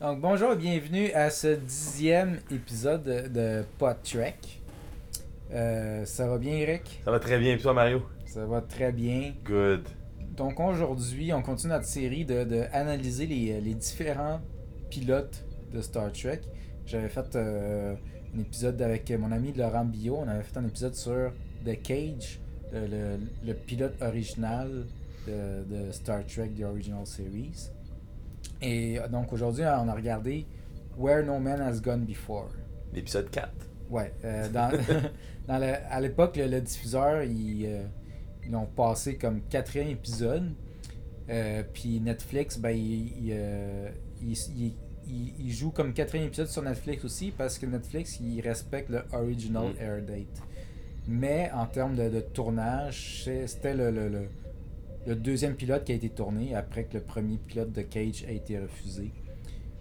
Donc bonjour et bienvenue à ce dixième épisode de, de Pod Trek. Euh, ça va bien Eric? Ça va très bien, et toi Mario? Ça va très bien. Good. Donc aujourd'hui, on continue notre série de, de analyser les, les différents pilotes de Star Trek. J'avais fait euh, un épisode avec mon ami Laurent Billot. On avait fait un épisode sur The Cage, le, le- le pilote original de, de Star Trek, The Original Series. Et euh, donc aujourd'hui, on a regardé Where No Man Has Gone Before. L'épisode 4. Ouais, euh, dans, dans le- à l'époque, le, le diffuseur, ils, euh, ils l'ont passé comme quatrième épisode. Euh, puis Netflix, ben, il, il, il- joue comme quatrième épisode sur Netflix aussi parce que Netflix, il respecte le original Mm. air date. Mais en termes de, de tournage, c'était le, le, le- deuxième pilote qui a été tourné après que le premier pilote de Cage a été refusé.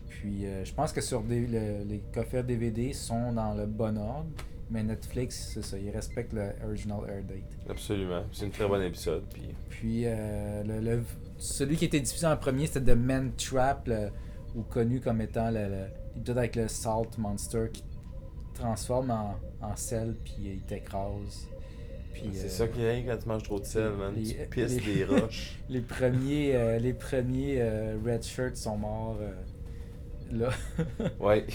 Puis euh, je pense que sur des- le- les coffrets DVD sont dans le bon ordre, mais Netflix, c'est ça, ils respectent le original air date. Absolument. C'est une très bonne épisode. Puis... Puis euh, le, le- celui qui a été diffusé en premier, c'était The Man Trap, ou connu comme étant l'épisode avec le Salt Monster qui transforme en, en sel puis il t'écrase. C'est euh, ça qui est quand tu manges trop de sel, man. les- tu pisses les- des roches. Les premiers, euh, les premiers euh, Red Shirts sont morts euh, là. ouais.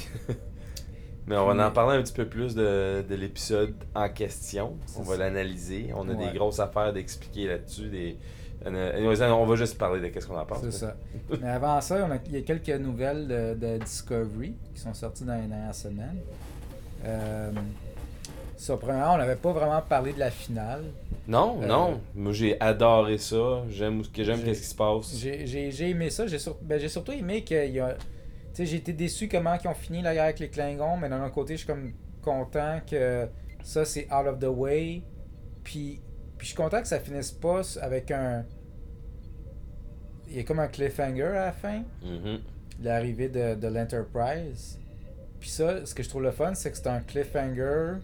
Mais on va Mais- en parler un petit peu plus de, de l'épisode en question. On va l'analyser. On a Ouais. des grosses affaires d'expliquer là-dessus. Des... On va juste parler de qu'est-ce qu'on en pense. C'est ça. Mais avant ça, il y a quelques nouvelles de, de Discovery qui sont sorties dans les dernières semaines. Premièrement, on n'avait pas vraiment parlé de la finale. Non, Euh, non. Moi, j'ai adoré ça. J'aime ce que j'aime, J'ai- qu'est-ce qui se passe. J'ai aimé ça. J'ai sur- ben, j'ai surtout aimé qu'il y a. Tu sais, j'ai été déçu comment ils ont fini la guerre avec les Klingons, mais d'un autre côté, je suis comme content que ça, c'est out of the way. Puis, puis je suis content que ça finisse pas avec un. Il y a comme un cliffhanger à la fin. Mhm. l'arrivée de, de l'Enterprise. Puis ça, ce que je trouve le fun, c'est que c'est un cliffhanger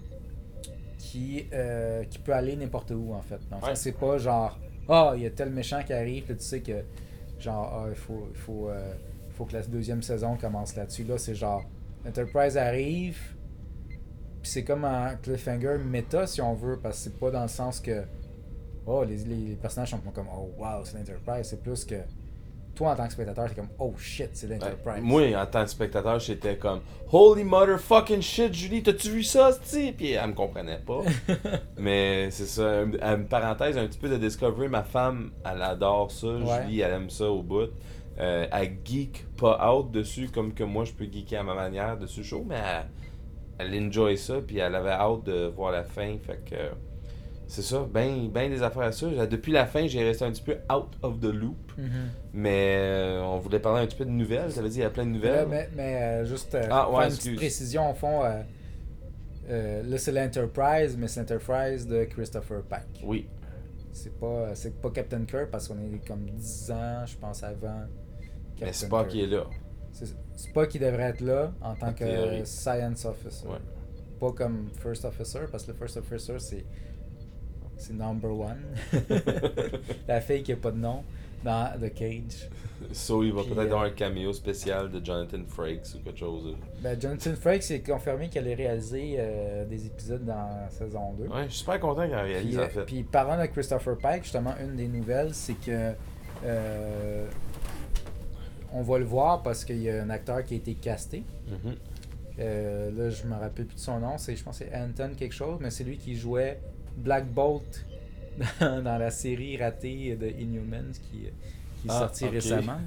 qui, euh, qui peut aller n'importe où, en fait. Donc, Ouais. c'est pas genre, ah, il y a tel méchant qui arrive, puis tu sais que, genre, ah, il faut, il faut, euh, faut que la deuxième saison commence là-dessus. Là, c'est genre, l'Enterprise arrive, puis c'est comme un cliffhanger méta, si on veut, parce que c'est pas dans le sens que, oh, les, les, les personnages sont pas comme, oh, wow, c'est l'Enterprise. C'est plus que, toi, en tant que spectateur, t'es comme, oh shit, c'est l'Enterprise. Ouais. Moi, en tant que spectateur, j'étais comme Holy motherfucking shit, Julie, t'as-tu vu ça, c'ti? Puis elle me comprenait pas. Mais c'est ça, une parenthèse, un petit peu de Discovery. Ma femme, elle adore ça. Ouais. Julie, elle aime ça au bout. Euh, elle geek pas out dessus comme que moi je peux geeker à ma manière dessus show, mais elle, elle enjoy ça. Puis elle avait hâte de voir la fin. Fait que c'est ça, ben, ben des affaires à ça. Depuis la fin, j'ai resté un petit peu out of the loop. Mhm. Mais euh, on voulait parler un petit peu de nouvelles. Ça veut dire qu'il y a plein de nouvelles. Mais mais, euh, juste euh, Ah, ouais, faire une petite précision au fond. là, c'est l'Enterprise, mais c'est l'Enterprise de Christopher Pike. Oui. C'est pas, c'est pas Captain Kirk parce qu'on est comme 10 ans, je pense, avant. Mais Captain c'est pas Kirk. qui est là. C'est c'est pas qui devrait être là en tant En que théorie. Science Officer. Ouais. Pas comme First Officer, parce que le First Officer, c'est. C'est number one. La fille qui a pas de nom dans The Cage. So, il va peut-être euh, avoir un cameo spécial de Jonathan Frakes ou quelque chose. Ben, Jonathan Frakes est confirmé qu'elle allait réaliser euh, des épisodes dans saison 2. Ouais, je suis super content qu'il en réalise Puis, euh, en fait. puis parlant de Christopher Pike, justement, une des nouvelles, c'est que euh, on va le voir parce qu'il y a un acteur qui a été casté. Mhm. Euh, là, je me rappelle plus de son nom. C'est, je pense que c'est Anton quelque chose, mais c'est lui qui jouait Black Bolt dans, la série ratée de Inhumans qui, qui est Ah, sortie récemment.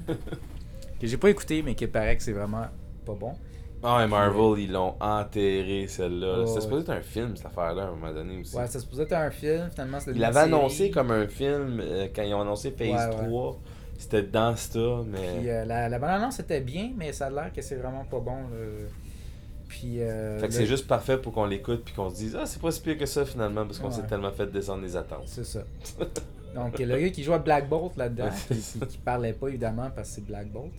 que j'ai pas écouté, mais qui paraît que c'est vraiment pas bon. Ah, et Marvel, ils l'ont enterré celle-là. Ouais, C'était supposé être un film cette affaire-là à un moment donné aussi. Ouais, ça se posait être un film, finalement c'était Il une l'avait série. annoncé comme un film euh, quand ils ont annoncé Phase Ouais, ouais. 3. C'était dans ça, mais. Puis euh, la, la bande-annonce était bien, mais ça a l'air que c'est vraiment pas bon. là. Puis. euh, fait que le- c'est juste parfait pour qu'on l'écoute puis qu'on se dise Ah, c'est pas si pire que ça finalement parce qu'on Ouais. s'est tellement fait descendre les attentes. C'est ça. Donc, le gars qui jouait Black Bolt là-dedans, qui, qui, qui parlait pas évidemment parce que c'est Black Bolt.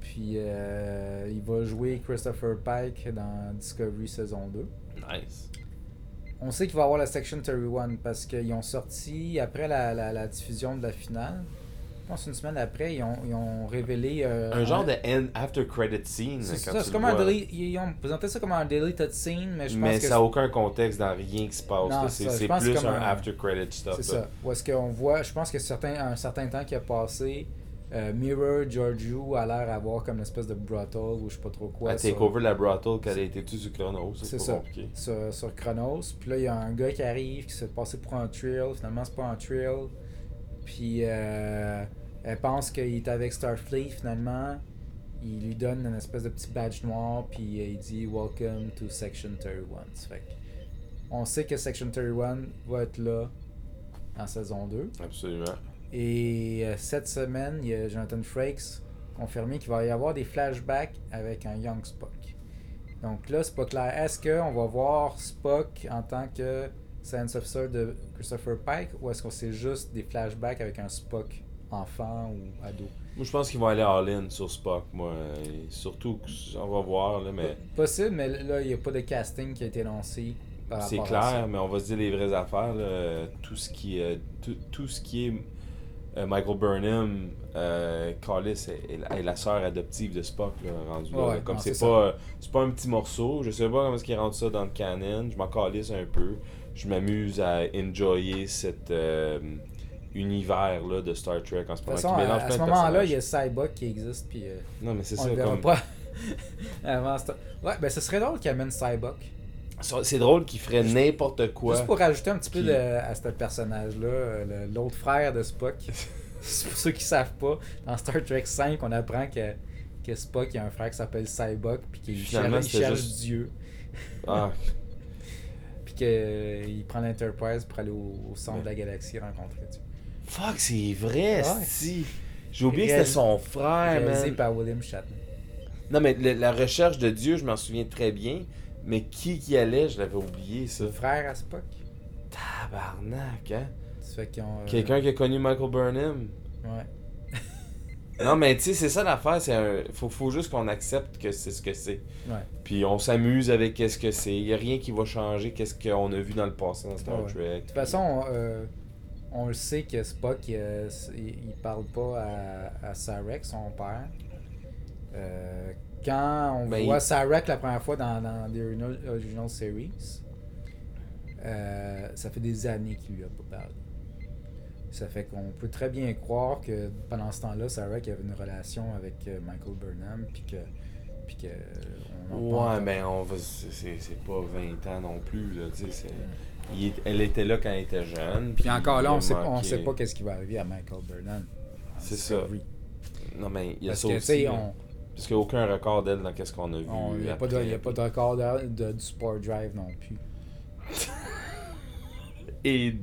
Puis, euh, il va jouer Christopher Pike dans Discovery saison 2. Nice. On sait qu'il va y avoir la Section 31 parce qu'ils ont sorti, après la, la, la diffusion de la finale, je pense une semaine après, ils ont, ils ont révélé. euh, Un genre de end after credit scene. C'est ça, c'est comme un. Ils ont présenté ça comme un deleted scene, mais je pense Mais que. ça n'a aucun contexte dans rien qui se passe. C'est plus un un- after credit stuff. C'est ça. Où est-ce qu'on voit, je pense que certain, un certain temps qui a passé, euh, Mirror Giorgio a l'air d'avoir comme une espèce de brothel ou je sais pas trop quoi. À sur- Takeover la Brothel qu'elle a été tue sur Chronos. C'est C'est pas ça. compliqué. sur, sur Chronos. Puis là, il y a un gars qui arrive, qui se fait passer pour un trail. Finalement, c'est pas un trail. Puis euh, elle pense qu'il est avec Starfleet, finalement. Il lui donne une espèce de petit badge noir, puis euh, il dit Welcome to Section 31. Ça fait on sait que Section 31 va être là en saison 2. Absolument. Et euh, cette semaine, il y a Jonathan Frakes confirmé qu'il va y avoir des flashbacks avec un Young Spock. Donc là, c'est pas clair. Est-ce qu'on va voir Spock en tant que Science Officer de Christopher Pike ou est-ce que c'est juste des flashbacks avec un Spock enfant ou ado? Moi, je pense qu'ils vont aller all-in sur Spock, moi. Et surtout, on va voir, là, mais Possible, mais là, il n'y a pas de casting qui a été lancé. par c'est clair, mais on va se dire les vraies affaires. là. Tout ce qui, euh, tout, tout ce qui est euh, Michael Burnham, euh, Callis est, est la- est la sœur adoptive de Spock, là, rendu là, Ouais, là. Comme c'est pas, c'est pas un petit morceau. Je sais pas comment est-ce qu'ils rendent ça dans le canon. Je m'en calisse un peu. Je m'amuse à enjoyer cet euh, univers là de Star Trek en ce De moment. toute façon, qui à, ce de moment-là, il y a Cyborg qui existe, puis euh, Non, mais c'est ça. le verra Comme... pas avant Star- Ouais, ben ce serait drôle qu'il amène Cyborg. C'est drôle qu'il ferait n'importe quoi. Juste pour rajouter un petit peu de- à ce personnage-là, euh, l'autre frère de Spock. Pour ceux qui savent pas, dans Star Trek 5, on apprend que, que Spock a un frère qui s'appelle Cyborg, puis qu'il cherche, il cherche juste- Dieu, Ah, puis qu'il prend l'Enterprise pour aller au, au centre Ouais. de la galaxie rencontrer Dieu. fuck, c'est vrai, Ouais. si. J'ai oublié que c'était son frère, Réalisé man. par William Shatner. Non, mais le- la recherche de Dieu, je m'en souviens très bien. Mais qui qui allait, je l'avais oublié, ça. Le frère à Spock. Tabarnak, hein. Euh, Quelqu'un qui a connu Michael Burnham. Ouais. Non, mais tu sais, c'est ça l'affaire. C'est un... faut, faut juste qu'on accepte que c'est ce que c'est. Ouais. Puis on s'amuse avec qu'est-ce que c'est. Il n'y a rien qui va changer qu'est-ce qu'on a vu dans le passé dans Star Ouais. Trek. De toute façon, euh, on le sait que Spock, euh, il, il parle pas à, à Sarek, son père. Euh, quand on Ben, voit il- Sarek la première fois dans, dans The Original, Original Series, euh, ça fait des années qu'il lui a pas parlé. Ça fait qu'on peut très bien croire que pendant ce temps-là, Sarek avait une relation avec euh, Michael Burnham, puis que. Puis que on en Ouais, mais on va. c'est- pas 20 ans non plus, là. Tu sais, c'est- il est- elle était là quand elle était jeune. Puis encore là, on sait, on sait pas qu'est-ce qui va arriver à Michael Burnham. C'est ça. Discovery. Non, mais il y a Parce ça que, aussi. on, Parce qu'il n'y a aucun record d'elle dans qu'est-ce qu'on a vu. il n'y a pas de record de, de- du Sport Drive non plus. Et.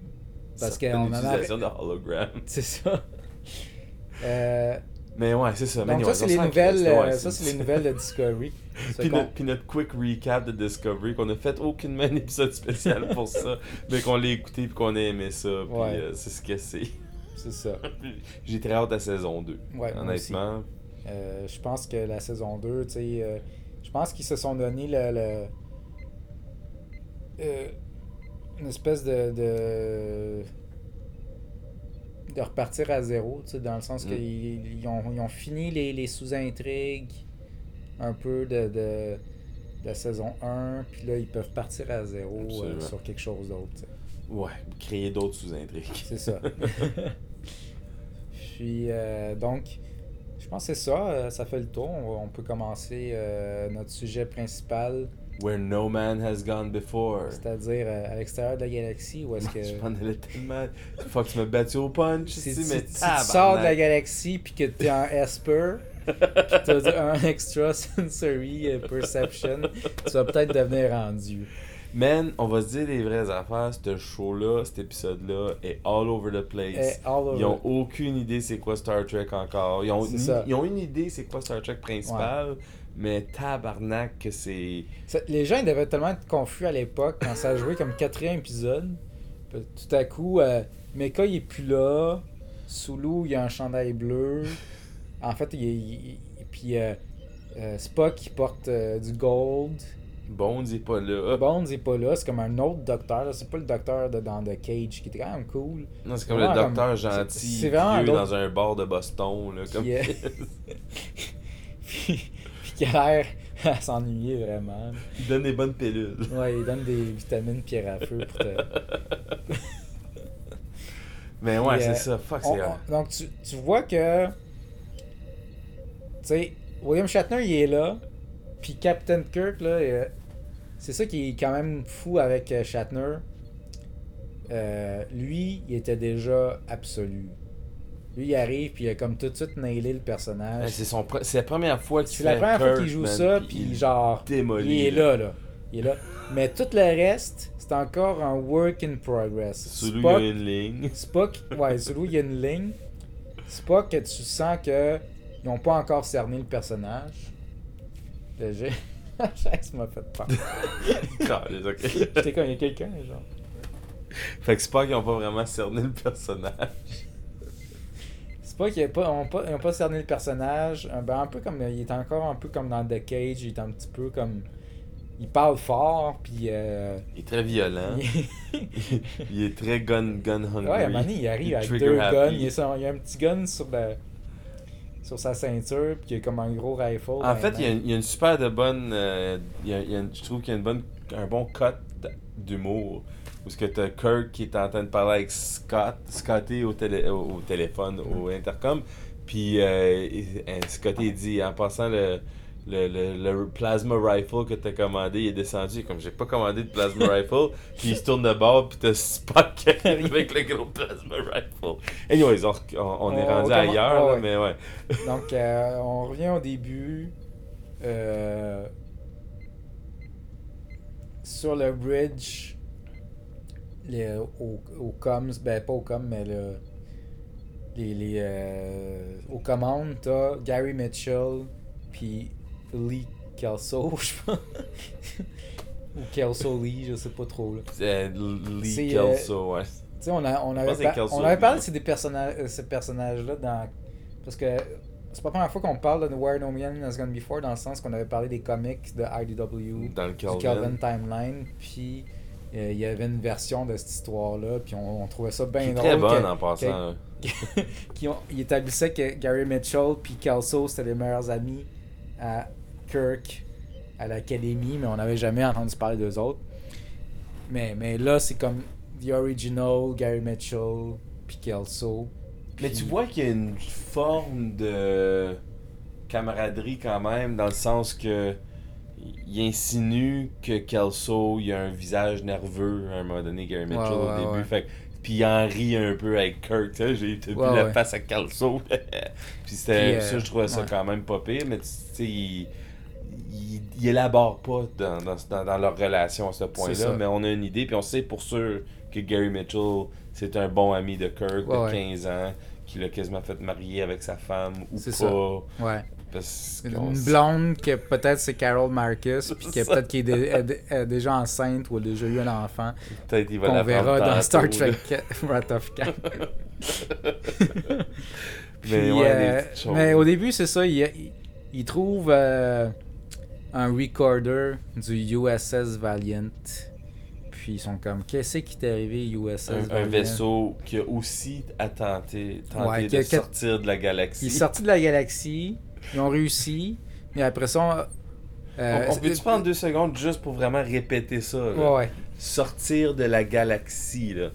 Parce certaines qu'on en a- utilisations de hologram. C'est ça. Euh, Mais ouais, c'est ça. mais donc, anyway, ça, c'est les nouvelles, euh, ouais, ça, c'est les nouvelles de Discovery. Puis notre, puis notre quick recap de Discovery, qu'on a fait aucunement un épisode spécial pour ça, mais qu'on l'a écouté puis qu'on a aimé ça, puis Ouais. euh, c'est ce que c'est. C'est ça. J'ai très hâte à saison 2. Ouais, moi aussi. honnêtement. Euh, je pense que la saison 2, tu sais, euh, je pense qu'ils se sont donné le, le- euh, une espèce de, de de repartir à zéro, dans le sens Mm. qu'ils ils ont, ils ont fini les, les sous-intrigues un peu de, de, de la saison 1, puis là, ils peuvent partir à zéro euh, sur quelque chose d'autre. Ouais, créer d'autres sous-intrigues. C'est ça. Puis, euh, donc, je pense que c'est ça. euh, ça fait le tour. On, peut commencer euh, notre sujet principal, Where no man has gone before. c'est-à-dire euh, à l'extérieur de la galaxie, où est-ce que. Je m'en allais tellement. Faut que tu me battu au punch Si, si- mais si tu sors de la galaxie puis que tu es un Esper, puis t'as un extra sensory euh, perception, tu vas peut-être devenir rendu. Man, on va se dire les vraies affaires. Ce show-là, cet épisode-là est all over the place. Over. Ils ont aucune idée c'est quoi Star Trek encore. Ils ont, C'est une, ça. ils ont une idée c'est quoi Star Trek principal, mais tabarnak que c'est. Les gens ils devaient tellement être confus à l'époque quand ça a joué comme quatrième épisode. Puis tout à coup, euh, Mecha il est plus là. Sulu il a un chandail bleu. En fait, il, il- il- puis euh, euh, Spock il porte euh, du gold. Bones est pas là. Bones est pas là, c'est comme un autre docteur. C'est pas le docteur de, dans The Cage qui était quand même cool. Non, c'est comme le docteur comme- gentil, c'est- dans un bar de Boston. Là, comme... Puis, puis qui a l'air à s'ennuyer vraiment. Il donne des bonnes pilules. Ouais, il donne des vitamines pierre à feu pour te. Mais ouais, c'est euh, ça. Fuck, c'est on- donc, tu, tu vois que. Tu sais, William Shatner, il est là. Puis Captain Kirk, là, euh, c'est ça qui est quand même fou avec euh, Shatner. Euh, lui, il était déjà absolu. Lui, il arrive, puis il a comme tout de suite nailé le personnage. c'est son pre- c'est la première fois qu'il C'est la première fois qu'il joue man, ça, puis il genre. Il est là, là. Il est là. Mais tout le reste, c'est encore un work in progress. Sous lui, il y Spock- a une ligne. Spock, ouais, sur lui, il y a une ligne. Spock, que tu sens que ils n'ont pas encore cerné le personnage. La chaise m'a fait peur. J'étais comme, il y a quelqu'un, genre. Fait que c'est pas qu'ils ont pas vraiment cerné le personnage. Spock, ils n'ont pas, ont pas, ils ont pas cerné le personnage. Un, ben, un peu comme, il est encore un peu comme dans The Cage. Il est un petit peu comme. Il parle fort, puis. euh, Il est très violent. il- il est très gun, gun hungry. Ouais, à un moment donné, il arrive avec deux happy. guns. Il, est sur- il y a un petit gun sur, le, sur sa ceinture, puis il y a comme un gros rifle. En fait, il y, a une, il y a une super de bonne. euh, il y a- il y a une- je trouve qu'il y a une bonne, un bon cut d'humour. Où ce que t'as Kirk qui est en train de parler avec Scott, Scotty au, télé, au, au téléphone, au intercom. Puis euh, Scotty dit en passant le, le, le, le plasma rifle que t'as commandé, il est descendu. Comme j'ai pas commandé de plasma rifle. Puis il se tourne de bord, puis t'as Spock qui arrive avec le gros plasma rifle. Anyways, on, on, on est On- rendu ailleurs, là, ouais. mais ouais. Donc, euh, on revient au début. euh, sur le bridge, les, au, au comms, ben pas au comms, mais le, les, les, euh, aux commandes, t'as Gary Mitchell, puis Lee Kelso, je pense. Ou Kelso Lee, je sais pas trop. Là. Euh, Lee C'est, Kelso, ouais. Tu sais, on, a, on avait, par- on avait parlé de ces, personnages, euh, ces personnages-là dans. Parce que c'est pas la première fois qu'on parle de Where No Man Has Gone Before, dans le sens qu'on avait parlé des comics de IDW, Dans le du Calvin. Timeline, puis euh, il y avait une version de cette histoire-là, puis on, on trouvait ça bien drôle. très bonne en passant. qui ont, il établissait que Gary Mitchell puis Kelso c'était les meilleurs amis à Kirk à l'académie, mais on n'avait jamais entendu parler d'eux autres. Mais, mais là, c'est comme The Original, Gary Mitchell puis Kelso. Mais tu vois qu'il y a une forme de camaraderie quand même, dans le sens que il insinue que Kelso, il a un visage nerveux à un moment donné, Gary Mitchell, Ouais, au début. Fait puis il en rit un peu avec Kirk, tu sais, j'ai vu la face à Kelso. puis c'était, euh, ça, je trouvais ça ouais. quand même pas pire, mais tu sais, il, il, il élabore pas dans, dans, dans, leur relation à ce point-là, mais on a une idée, puis on sait pour sûr que Gary Mitchell, c'est un bon ami de Kirk de ouais. 15 ans, qui l'a quasiment fait marier avec sa femme ou pas. Ça. Ouais. Parce Une blonde que peut-être c'est Carol Marcus, puis que peut-être qu'elle est, dé- est dé- est déjà enceinte ou a déjà eu un enfant, Peut-être il va la verra dans Star. Trek Wrath of Khan. Mais ouais, euh, mais au début, c'est ça, il, il, il trouve euh, un recorder du USS Valiant. Puis ils sont comme, qu'est-ce qui t'est arrivé, USS un, Valiant? un vaisseau qui a aussi a tenté, Ouais, de sortir de la galaxie. Il est sorti de la galaxie, ils ont réussi, mais après ça... euh, on on peut-tu prendre deux secondes juste pour vraiment répéter ça? là? Ouais, ouais. Sortir de la galaxie, là.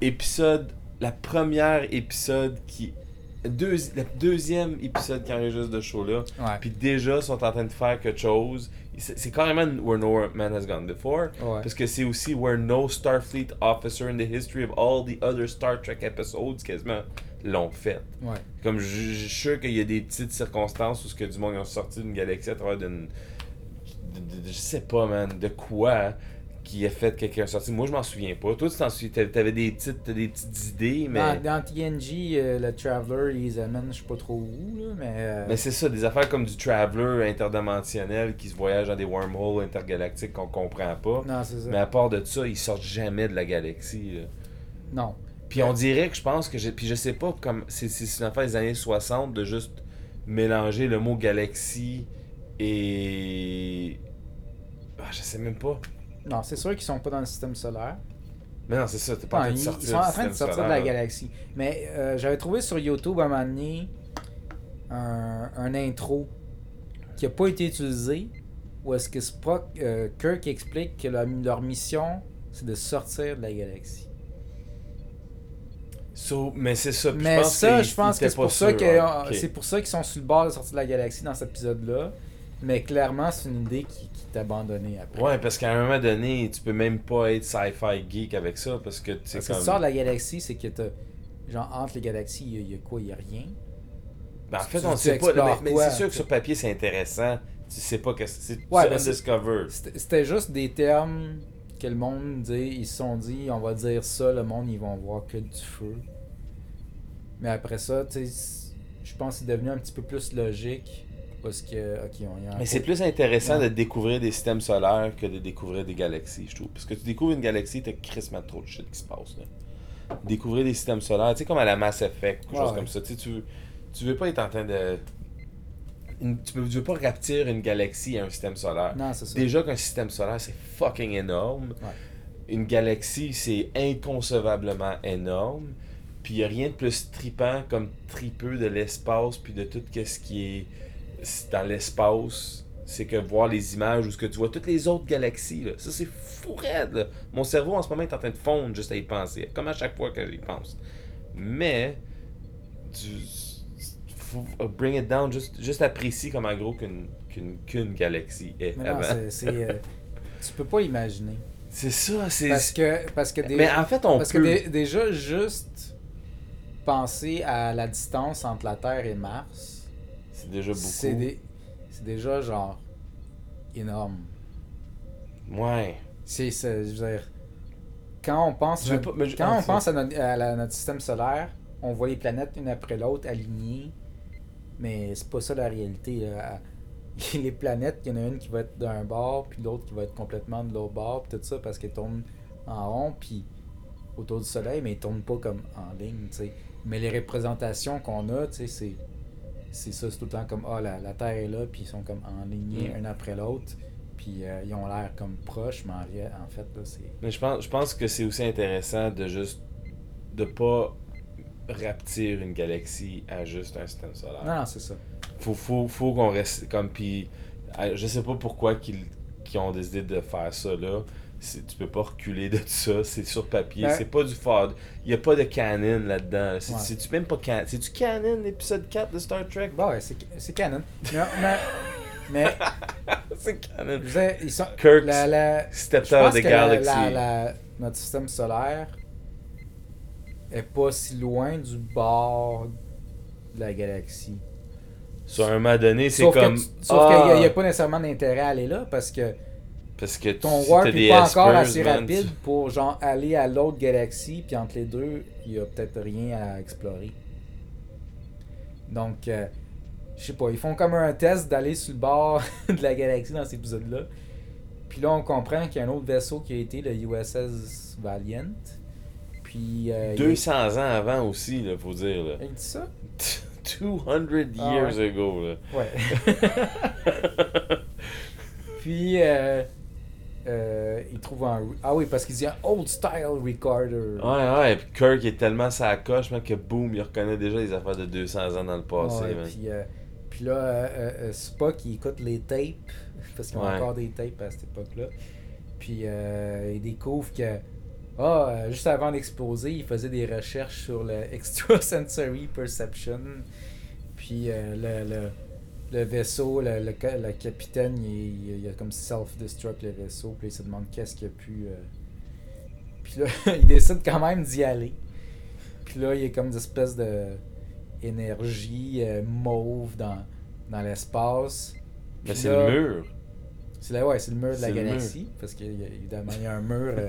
Épisode, la première épisode qui... Deux, le deuxième épisode qui enregistre de show-là. Ouais. Puis déjà, ils sont en train de faire quelque chose. C'est carrément Where No Man Has Gone Before. Parce que c'est aussi Where no Starfleet officer in the history of all the other Star Trek episodes quasiment l'ont fait. Ouais. Comme je je suis sûr qu'il y a des petites circonstances où ce que du monde ont sorti d'une galaxie à travers d'une. je sais pas, man, de quoi qui a fait quelqu'un sorti. Moi, je m'en souviens pas. Toi, tu t'en souviens. t'avais- des petites, des petites idées, mais. Dans, dans TNG, euh, le Traveler, ils amènent, je sais pas trop où, là, mais... euh, Mais c'est ça, des affaires comme du Traveler interdimensionnel qui se voyage dans des wormholes intergalactiques qu'on comprend pas. non, c'est ça. Mais à part de ça, ils sortent jamais de la galaxie. là. Non. Puis on dirait que je pense que j'ai. Puis je sais pas comme. C'est c'est une affaire des années 60 de juste mélanger le mot galaxie et. Ah, je sais même pas. Non, c'est sûr qu'ils sont pas dans le système solaire. Mais non, c'est ça, t'es pas en train de sortir ils sont en train de sortir de la galaxie. Mais euh, j'avais trouvé sur YouTube à un moment donné un, un intro qui a pas été utilisé où est-ce que Spock, euh, Kirk explique que la- leur mission c'est de sortir de la galaxie. So, mais c'est ça. puis Mais je pense ça, je pense que c'est pour, ça que, ouais. Ok. c'est pour ça qu'ils sont sur le bord de sortir de la galaxie dans cet épisode-là. Mais clairement, c'est une idée qui, qui est abandonnée après. Ouais, parce qu'à un moment donné, tu peux même pas être sci-fi geek avec ça parce que c'est Parce que comme. tu sors de la galaxie, c'est que t'as. Genre, entre les galaxies, il y a- il y, a quoi Il y a rien? Ben, en fait, tu- on tu sait pas. explores Mais, c'est sûr que tu- sur papier, c'est intéressant. Tu sais pas que c'est Ouais, undiscovered. C'était juste des termes que le monde dit. Ils se sont dit, on va dire ça, le monde, ils vont voir que du feu. Mais après ça, tu sais, je pense que c'est devenu un petit peu plus logique. Parce que, ok, on y a Mais c'est plus intéressant Ouais. de découvrir des systèmes solaires que de découvrir des galaxies, je trouve. Parce que tu découvres une galaxie, t'as crissement trop de shit qui se passe. Là. Découvrir des systèmes solaires, tu sais, comme à la Mass Effect, quelque Ouais, chose ouais. comme ça. Tu, sais, tu, veux- tu veux pas être en train de. Une- tu, tu veux pas raptir une galaxie à un système solaire. Non, c'est ça. Déjà qu'un système solaire, c'est fucking énorme. Ouais. Une galaxie, c'est inconcevablement énorme. Puis il a rien de plus tripant comme tripeux de l'espace, puis de tout ce qui est dans l'espace. C'est que voir les images ou ce que tu vois, toutes les autres galaxies, là, ça c'est fou raide. là. Mon cerveau en ce moment est en train de fondre juste à y penser, comme à chaque fois que j'y pense. Mais, faut bring it down, juste, juste apprécie comme en gros qu'une qu'une qu'une galaxie est. Mais non, euh, tu peux pas imaginer. C'est ça, c'est. Parce que, parce que, des- Mais en fait, on parce que peut. dé- déjà, juste penser à la distance entre la Terre et Mars, C'est déjà beaucoup. c'est des- déjà genre énorme. Ouais. C'est, je veux dire, quand on pense, Je veux pas- je- quand on pense à, notre, à la- notre système solaire, on voit les planètes une après l'autre alignées, mais c'est pas ça la réalité. là. Les planètes, il y en a une qui va être d'un bord, puis l'autre qui va être complètement de l'autre bord, puis tout ça parce qu'elles tournent en rond, puis autour du Soleil, mais ils tournent pas comme en ligne, tu sais. Mais les représentations qu'on a, tu sais, c'est c'est ça, c'est tout le temps comme ah la, la Terre est là, puis ils sont comme en lignée Mm. un après l'autre, puis euh, ils ont l'air comme proches, mais en, en fait là c'est Mais je pense, je pense que c'est aussi intéressant de juste. de pas raptir une galaxie à juste un système solaire. non, non c'est ça. Faut, faut, faut qu'on reste comme. Puis, je sais pas pourquoi qu'ils ont décidé de faire ça là. C'est- Tu peux pas reculer de ça, c'est sur papier, c'est pas du fad. Il y a pas de canon là-dedans. C'est Ouais. c'est-tu même pas canon. C'est-tu canon l'épisode 4 de Star Trek? Bon, ouais, c'est c'est canon. Mais, mais, mais C'est canon. ils sont. Kirk la, stepped out of the galaxy. la- la- notre système solaire est pas si loin du bord de la galaxie. Sur un moment donné, c'est comme. que- sauf qu'il ah, n'y a, pas nécessairement d'intérêt à aller là parce que Parce que ton tu- warp n'est pas encore assez man. rapide pour genre aller à l'autre galaxie, puis entre les deux, il y a peut-être rien à explorer. Donc, euh, je sais pas, ils font comme un test d'aller sur le bord de la galaxie dans cet épisode-là. Puis là, on comprend qu'il y a un autre vaisseau qui a été le USS Valiant. Puis. euh, il- 200 ans avant aussi, là, faut dire. Là. Il dit ça? 200 Ah years ouais. ago. Là. Ouais. Puis, euh, euh, il trouve un. Ah oui, parce qu'il dit un old style recorder. Ouais, ouais, puis Kirk est tellement sa coche, man, que boum, il reconnaît déjà les affaires de 200 ans dans le passé, Ouais, puis, euh, puis là, euh, euh, euh, Spock, il écoute les tapes, parce qu'ils ont Ouais. encore des tapes à cette époque-là. Puis euh, il découvre que, ah, euh, juste avant d'exploser, il faisait des recherches sur le extrasensory perception. Puis euh, le, le, le vaisseau, le, le, ca- le capitaine, il, il- il a comme self-destruct le vaisseau. Puis il se demande qu'est-ce qu'il a pu. euh. Puis là, il décide quand même d'y aller. Puis là, il y a comme une espèce de énergie euh, mauve dans, dans l'espace. Mais c'est le mur. C'est là, ouais, c'est le mur de la galaxie. Parce qu'évidemment, il y a un mur.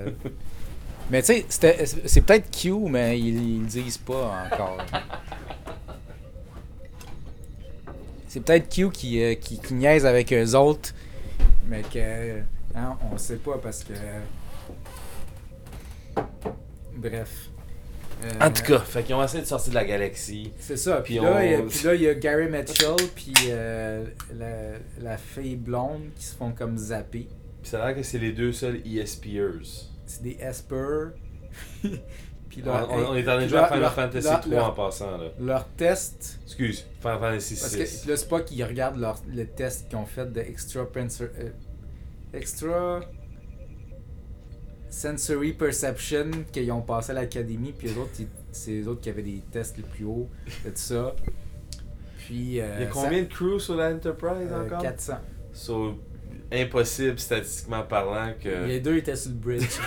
Mais tu sais, c'est peut-être Q, mais ils, ils le disent pas encore. C'est peut-être Q qui, euh, qui, qui niaise avec eux autres, mais que. hein, on sait pas parce que. Bref. Euh, En tout cas, fait qu'ils ont essayé de sortir de la galaxie. C'est ça. Puis, là, on- il y a- puis là, il y a Gary Mitchell, puis euh, la, la fille blonde qui se font comme zapper. Puis ça a l'air que c'est les deux seuls ESPers. C'est des Esper. puis on, on, on, est en train de jouer à Final Fantasy leur, 3 en passant. Là. Leur test. Excuse, Final Fantasy 6. Parce que là, c'est pas qu'ils regardent leur, le test qu'ils ont fait de Extra, euh, extra Sensory Perception qu'ils ont passé à l'académie, puis les autres, c'est les autres qui avaient des tests les plus hauts de tout ça. Puis. Euh, Il y a combien ça, de crews sur l'Enterprise euh, encore? 400. So, impossible statistiquement parlant que. Les deux étaient sur le bridge.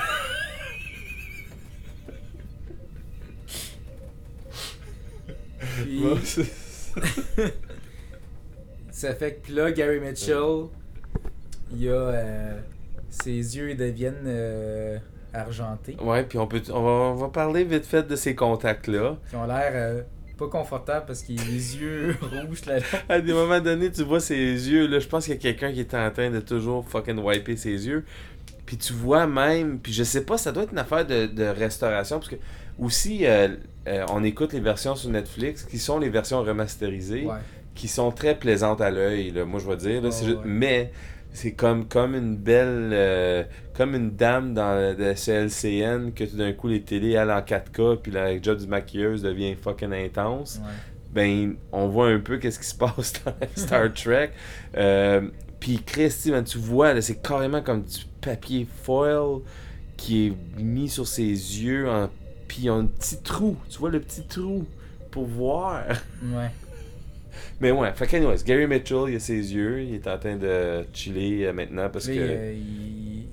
Puis, Bon, ça fait que là, Gary Mitchell, il a. euh, ses yeux deviennent euh, argentés. ouais, puis on peut on va, on va parler vite fait de ces contacts-là. Qui ont l'air euh, pas confortables parce qu'il a les yeux rouges là. À des moments donnés, tu vois ses yeux, là, je pense qu'il y a quelqu'un qui est en train de toujours fucking wiper ses yeux. Puis tu vois même, puis je sais pas, ça doit être une affaire de, de restauration, parce que aussi, euh, euh, on écoute les versions sur Netflix, qui sont les versions remasterisées, Ouais. qui sont très plaisantes à l'œil, moi je vais dire. là, Ouais, c'est juste- ouais. Mais c'est comme, comme une belle, euh, comme une dame dans le CLCN, que tout d'un coup les télés allent en 4K, puis la job du maquilleuse devient fucking intense Ouais. ben on voit un peu qu'est-ce qui se passe dans Star Trek. Euh, Puis Christy, man, tu vois, là, c'est carrément comme du papier foil qui est mis sur ses yeux, en... puis il y a un petit trou, tu vois le petit trou pour voir. Ouais. Mais ouais, fait qu'anyways, Gary Mitchell, il a ses yeux, il est en train de chiller euh, maintenant parce que euh, il-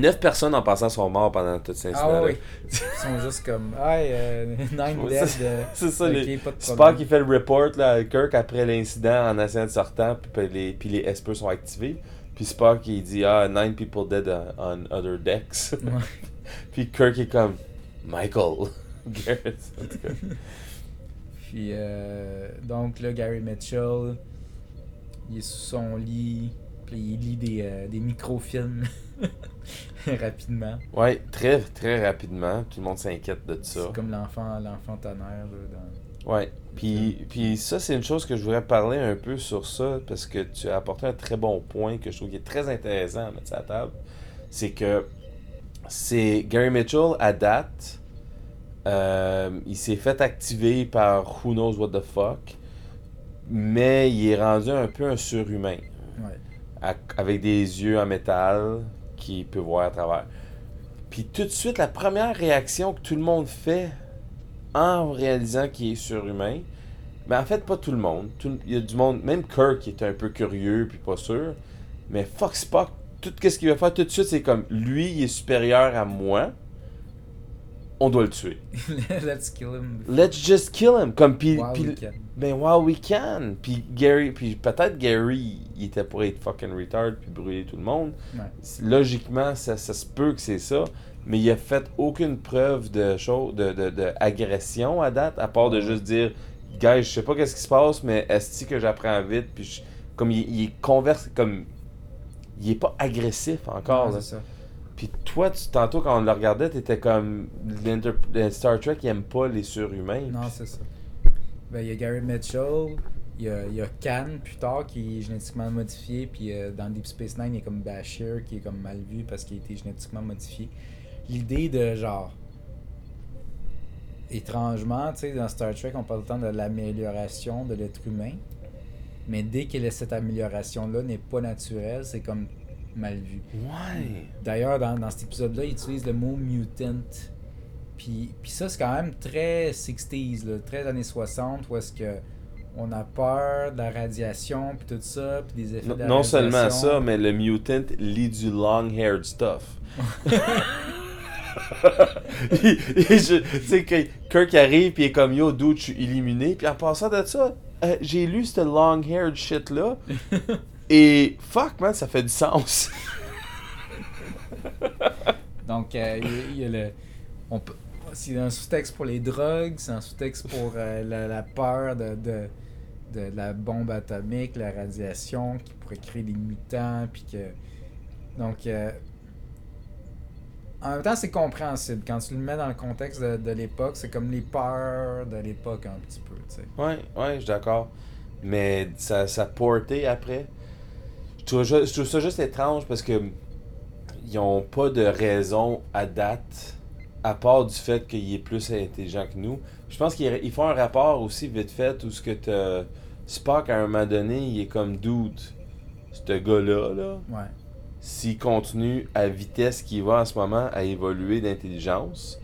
neuf personnes en passant sont morts pendant tout cet Ah ouais, Ils sont juste comme. Ah, euh, Nine dead. c'est- ça, ok, les- Spock il fait le report là, à Kirk après l'incident en essayant de sortant, puis puis les, puis les SP sont activés. Puis Spock il dit Ah, nine people dead on, on other decks. Ouais. puis Kirk est comme Michael. Garrett, en tout cas. Puis, euh, donc là, Gary Mitchell, il est sous son lit, puis il lit des, euh, des microfilms rapidement. Ouais, très très rapidement, tout le monde s'inquiète de ça. C'est comme l'enfant l'enfant tonnerre. dans... Ouais, puis, puis ça, c'est une chose que je voudrais parler un peu sur ça, parce que tu as apporté un très bon point que je trouve qui est très intéressant à mettre sur la table. C'est que c'est Gary Mitchell, à date, euh, il s'est fait activer par who knows what the fuck, mais il est rendu un peu un surhumain, Ouais. à- avec des yeux en métal qui peut voir à travers. Puis tout de suite, la première réaction que tout le monde fait en réalisant qu'il est surhumain, mais en fait, pas tout le monde. Il y a du monde, même Kirk qui est un peu curieux puis pas sûr, mais fuck Spock, tout ce qu'il va faire tout de suite, c'est comme lui, il est supérieur à moi, on doit le tuer. Let's kill him. Let's just kill him. Comme puis, While puis- we can. ben while we can. Puis Gary, puis peut-être Gary, il était pour être fucking retard puis brûler tout le monde. Ouais. Logiquement, ça, ça se peut que c'est ça, mais il a fait aucune preuve de chose, de, de, de agression à date, à part de juste dire, guys, je sais pas qu'est-ce qui se passe, mais est-ce que j'apprends vite, puis je- comme il, il converse, comme il est pas agressif encore. Là. Puis toi, tu, tantôt quand on le regardait, t'étais comme Star Trek, il aime pas les surhumains. Non, c'est ça. Ben, il y a Gary Mitchell, il y a, il y a Khan plus tard qui est génétiquement modifié, puis euh, dans Deep Space Nine, il y a comme Bashir qui est comme mal vu parce qu'il a été génétiquement modifié. L'idée de genre. Étrangement, tu sais, dans Star Trek, on parle temps de l'amélioration de l'être humain, mais dès que cette amélioration-là n'est pas naturelle, c'est comme mal vu. Ouais. D'ailleurs, dans, dans cet épisode-là, il utilise le mot mutant. Puis, puis ça, c'est quand même très 60s, là, très années 60, où est-ce que on a peur de la radiation, puis tout ça, puis des effets Non, de la non seulement ça, mais le mutant lit du long-haired stuff. Il- il- Tu sais, que Kirk arrive, puis il est comme Yo, dude, je suis éliminé. Puis en passant de ça, euh, j'ai lu ce long-haired shit-là, et fuck, man, ça fait du sens. Donc, euh, il y a- il y, a le. on peut- c'est un sous-texte pour les drogues, c'est un sous-texte pour euh, la, la peur de, de, de la bombe atomique, la radiation qui pourrait créer des mutants, puis que. Donc. euh, en même temps, c'est compréhensible. Quand tu le mets dans le contexte de, de l'époque, c'est comme les peurs de l'époque un petit peu, tu sais. Ouais, ouais, je suis d'accord. Mais ça, ça porté après? Je trouve, ju- je trouve ça juste étrange parce que ils ont pas de raison à date, à part du fait qu'il est plus intelligent que nous. Je pense qu'ils ils font un rapport aussi vite fait où ce que Spock à un moment donné, il est comme dude. Ce gars-là, là, Ouais. s'il continue à vitesse qu'il va en ce moment à évoluer d'intelligence,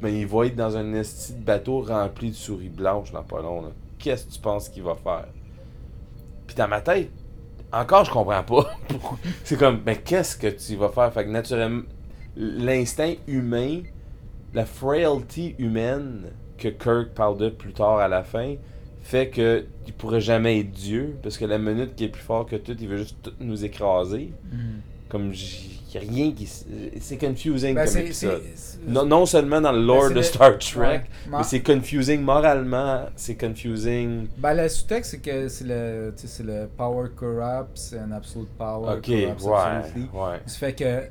mais il va être dans un esti de bateau rempli de souris blanches dans pas long. là. Qu'est-ce que tu penses qu'il va faire? Puis dans ma tête, encore je comprends pas. C'est comme, mais qu'est-ce que tu vas faire? Fait que naturellement, l'instinct humain, la frailty humaine que Kirk parle de plus tard à la fin, fait que il pourrait jamais être Dieu, parce que la minute qui est plus fort que tout, il veut juste tout nous écraser. Mhm. Comme, j- a rien qui... C'est confusing Ben, comme c'est- épisode. c'est- Non, non seulement dans le Ben, lore c'est de Star Trek, Ouais. mais c'est confusing moralement, c'est confusing... Ben, le sous-texte, c'est que c'est le, c'est le power corrupts and absolute power Ok, ouais, ouais. Ça fait que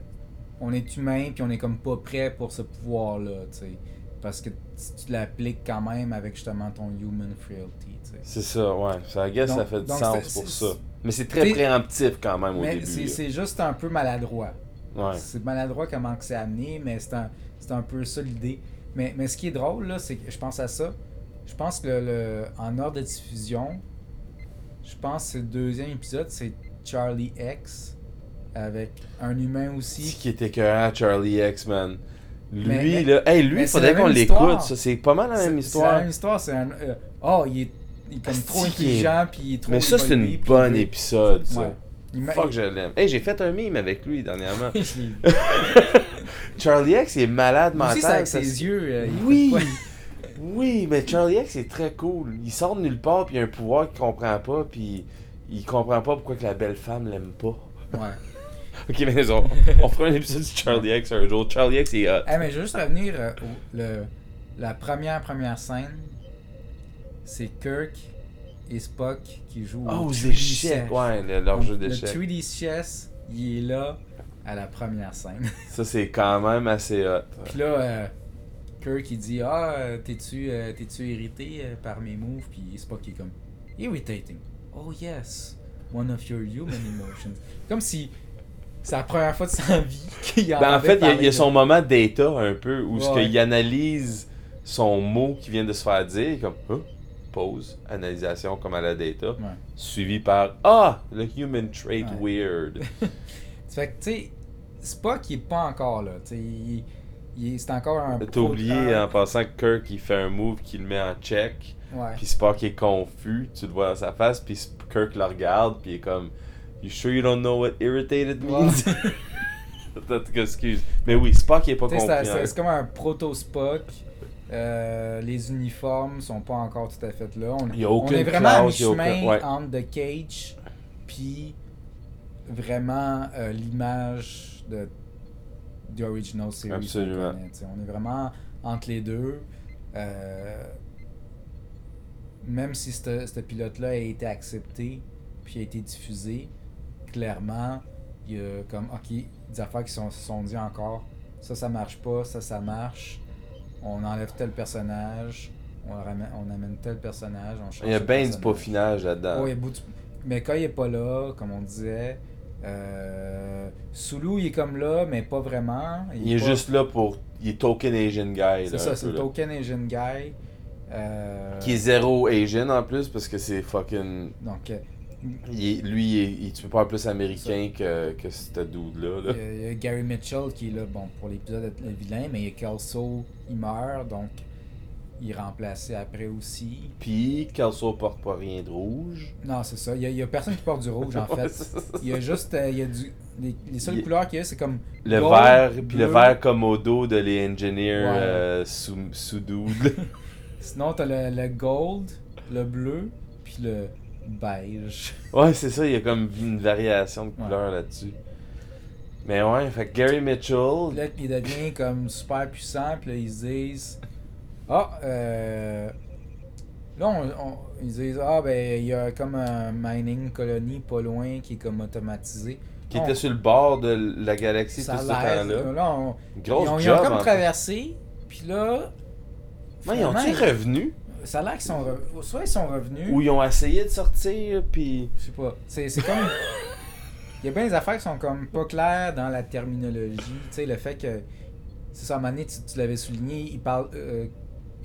on est humain puis on est comme pas prêt pour ce pouvoir-là, tu sais. Parce que tu l'appliques quand même avec justement ton human frailty, tu sais. C'est ça, ouais. Ça, I guess, ça fait du sens c'est- pour c'est- ça. Mais c'est très préemptif quand même au Mais début. c'est c'est juste un peu maladroit. Ouais. C'est maladroit comment que c'est amené, mais c'est un, c'est un peu ça l'idée. Mais, mais ce qui est drôle, là, c'est que je pense à ça. Je pense que le, le- en ordre de diffusion, je pense que le deuxième épisode, c'est Charlie X avec un humain aussi. qui était écœurant, Charlie X, man. Lui, Mais- là... Hey, lui, il faudrait qu'on l'écoute, histoire. ça. C'est pas mal la même C'est la histoire. même histoire, c'est un. euh, oh, il est, il est comme trop intelligent, puis il est trop. Mais ça, c'est une bonne épisode, ça. Ouais. Fuck, je l'aime. Hey, j'ai fait un meme avec lui dernièrement. Charlie X, il est malade mental. aussi, avec ses se- yeux. euh, Oui! Oui, mais Charlie X, c'est très cool. Il sort de nulle part, puis il a un pouvoir qu'il comprend pas, puis il comprend pas pourquoi que la belle femme l'aime pas. Ouais. Ok, mais on, on fera un épisode sur Charlie X un jour. Charlie X est hot. Eh, mais je veux juste revenir euh, au- le, la première première scène. C'est Kirk et Spock qui jouent Oh, au aux 3D échecs, chess. ouais, le- leur Donc, jeu Le d'échecs. 3D chess, il est là à la première scène. Ça, c'est quand même assez hot. Puis là, euh, Kirk il dit Ah, t'es-tu euh, irrité euh, par mes moves Puis Spock il est comme Irritating. Oh yes, one of your human emotions. Comme si c'est la première fois de sa vie qu'il Ben, en fait, il y a- il y, a son moment d'état un peu où ce Ouais. qu'il analyse son mot qui vient de se faire dire, comme Hein? Pause, analysation comme à la data, Ouais. suivi par Ah, le human trait Ouais. weird. Fait que, tu sais, Spock, il est pas encore là. Il, il c'est encore un. T'as oublié en pensant que Kirk il fait un move qui le met en check, puis Spock est confus, tu le vois dans sa face, puis Kirk le regarde, puis il est comme You sure you don't know what irritated means? T'as- Excuse. Mais oui, Spock il est pas compris. c'est comme un proto-Spock. Euh, les uniformes sont pas encore tout à fait là. On, Il y a on aucune est vraiment à y a mi-chemin aucun- ouais. entre The Cage puis vraiment euh, l'image de the original series. connaît, on est vraiment entre les deux. Euh, même si ce pilote-là a été accepté puis a été diffusé, clairement, il y a comme, ok, des affaires qui sont- se sont dit encore, ça, ça marche pas, ça, ça marche, on enlève tel personnage, on, ramène, on amène tel personnage, on change Il y a bien du peaufinage là-dedans. Mais quand il est pas là, comme on disait, euh, Sulu, il est comme là, mais pas vraiment. Il est pas- juste là pour. Il est token Asian guy. C'est ça, c'est token Asian guy. Euh, Qui est zéro Asian en plus parce que c'est fucking. Donc, euh, il lui, il il- tu peux pas plus américain que, que ce dude-là. il là. y a- il y a Gary Mitchell qui est là, bon, pour l'épisode le vilain, mais il y a Kelso, il meurt, donc il est remplacé après aussi. Puis, Kelso porte pas rien de rouge. Non, c'est ça. Il y, a, il y a personne qui porte du rouge, en fait. Il y a juste. euh, il y a du, les, les seules couleurs qu'il y a, c'est comme. Le gold, vert, puis le bleu. vert Komodo de les engineers Ouais. euh, sous, sous dude. Sinon, t'as le, le gold, le bleu, puis le beige. ouais, c'est ça, il y a comme une variation de Ouais. couleur là-dessus. Mais ouais, fait Gary Mitchell. Là, il devient comme super puissant, puis là, ils se disent Ah, euh. Là, on, on- ils disent Ah, ben, il y a comme un mining colony pas loin qui est comme automatisé. Qui On- était sur le bord de la galaxie Ça tout ce temps-là. Là, on- Grosse ils ont, ils job. ont comme traversé, puis là. Ouais, ils finalement, revenu? Ça a l'air qu'ils sont. re- Soit ils sont revenus. Ou ils ont essayé de sortir, puis... Je sais pas. C'est c'est comme. Il y a bien des affaires qui sont comme pas claires dans la terminologie. Tu sais, le fait que. C'est ça, à un moment donné, tu, tu l'avais souligné, il parle. euh,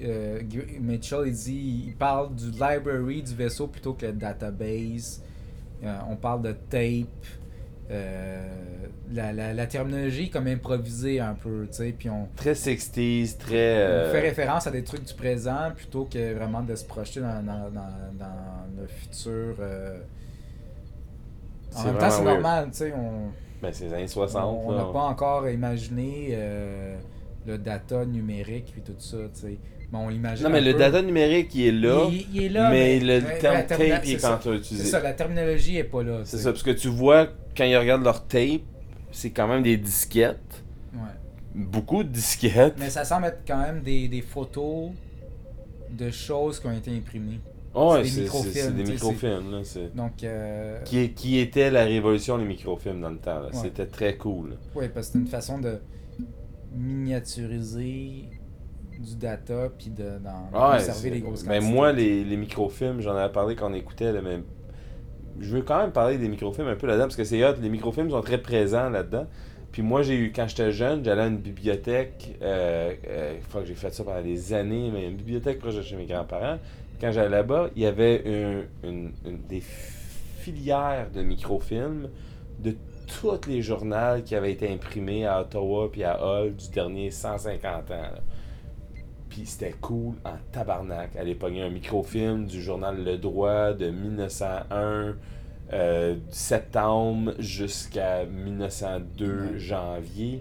euh, Mitchell, il dit. Il parle du library du vaisseau plutôt que le database. Euh, on parle de tape. Euh, la, la, la terminologie est comme improvisée un peu, tu sais, puis on, Très 60s, très. on euh, fait référence à des trucs du présent plutôt que vraiment de se projeter dans, dans, dans, dans le futur. euh. En même temps, c'est normal, tu sais, on Ben, c'est les années 60. on n'a pas encore imaginé euh, le data numérique puis tout ça, tu sais. Mais on l'imagine. Non, mais le peu. data numérique, il est là. Il, il est là, mais, le terme tape, il est c'est ça. quand tu C'est utilisé. ça, la terminologie est pas là. C'est ça, parce que tu vois, quand ils regardent leur tape, c'est quand même des disquettes. Ouais. Beaucoup de disquettes. Mais ça semble être quand même des, des photos de choses qui ont été imprimées. Oh, c'est des microfilms, des microfilms. Là, Donc, euh, qui, qui était la révolution des microfilms dans le temps. Ouais. C'était très cool. Oui, parce que c'est une façon de miniaturiser du data puis de d'en Ah conserver les grosses quantités. moi, les, les microfilms, j'en avais parlé quand on écoutait, là, mais je veux quand même parler des microfilms un peu là-dedans, parce que c'est hot, les microfilms sont très présents là-dedans. Puis moi, j'ai eu, quand j'étais jeune, j'allais à une bibliothèque, euh, euh, que j'ai fait ça pendant des années, mais une bibliothèque proche de chez mes grands-parents. Quand j'allais là-bas, il y avait un- une, une- des filières de microfilms de tous les journaux qui avaient été imprimés à Ottawa puis à Hull du dernier 150 ans. Puis c'était cool en tabarnak. Elle pogner un microfilm du journal Le Droit de 1901, euh, septembre jusqu'à 1902, Ouais. janvier.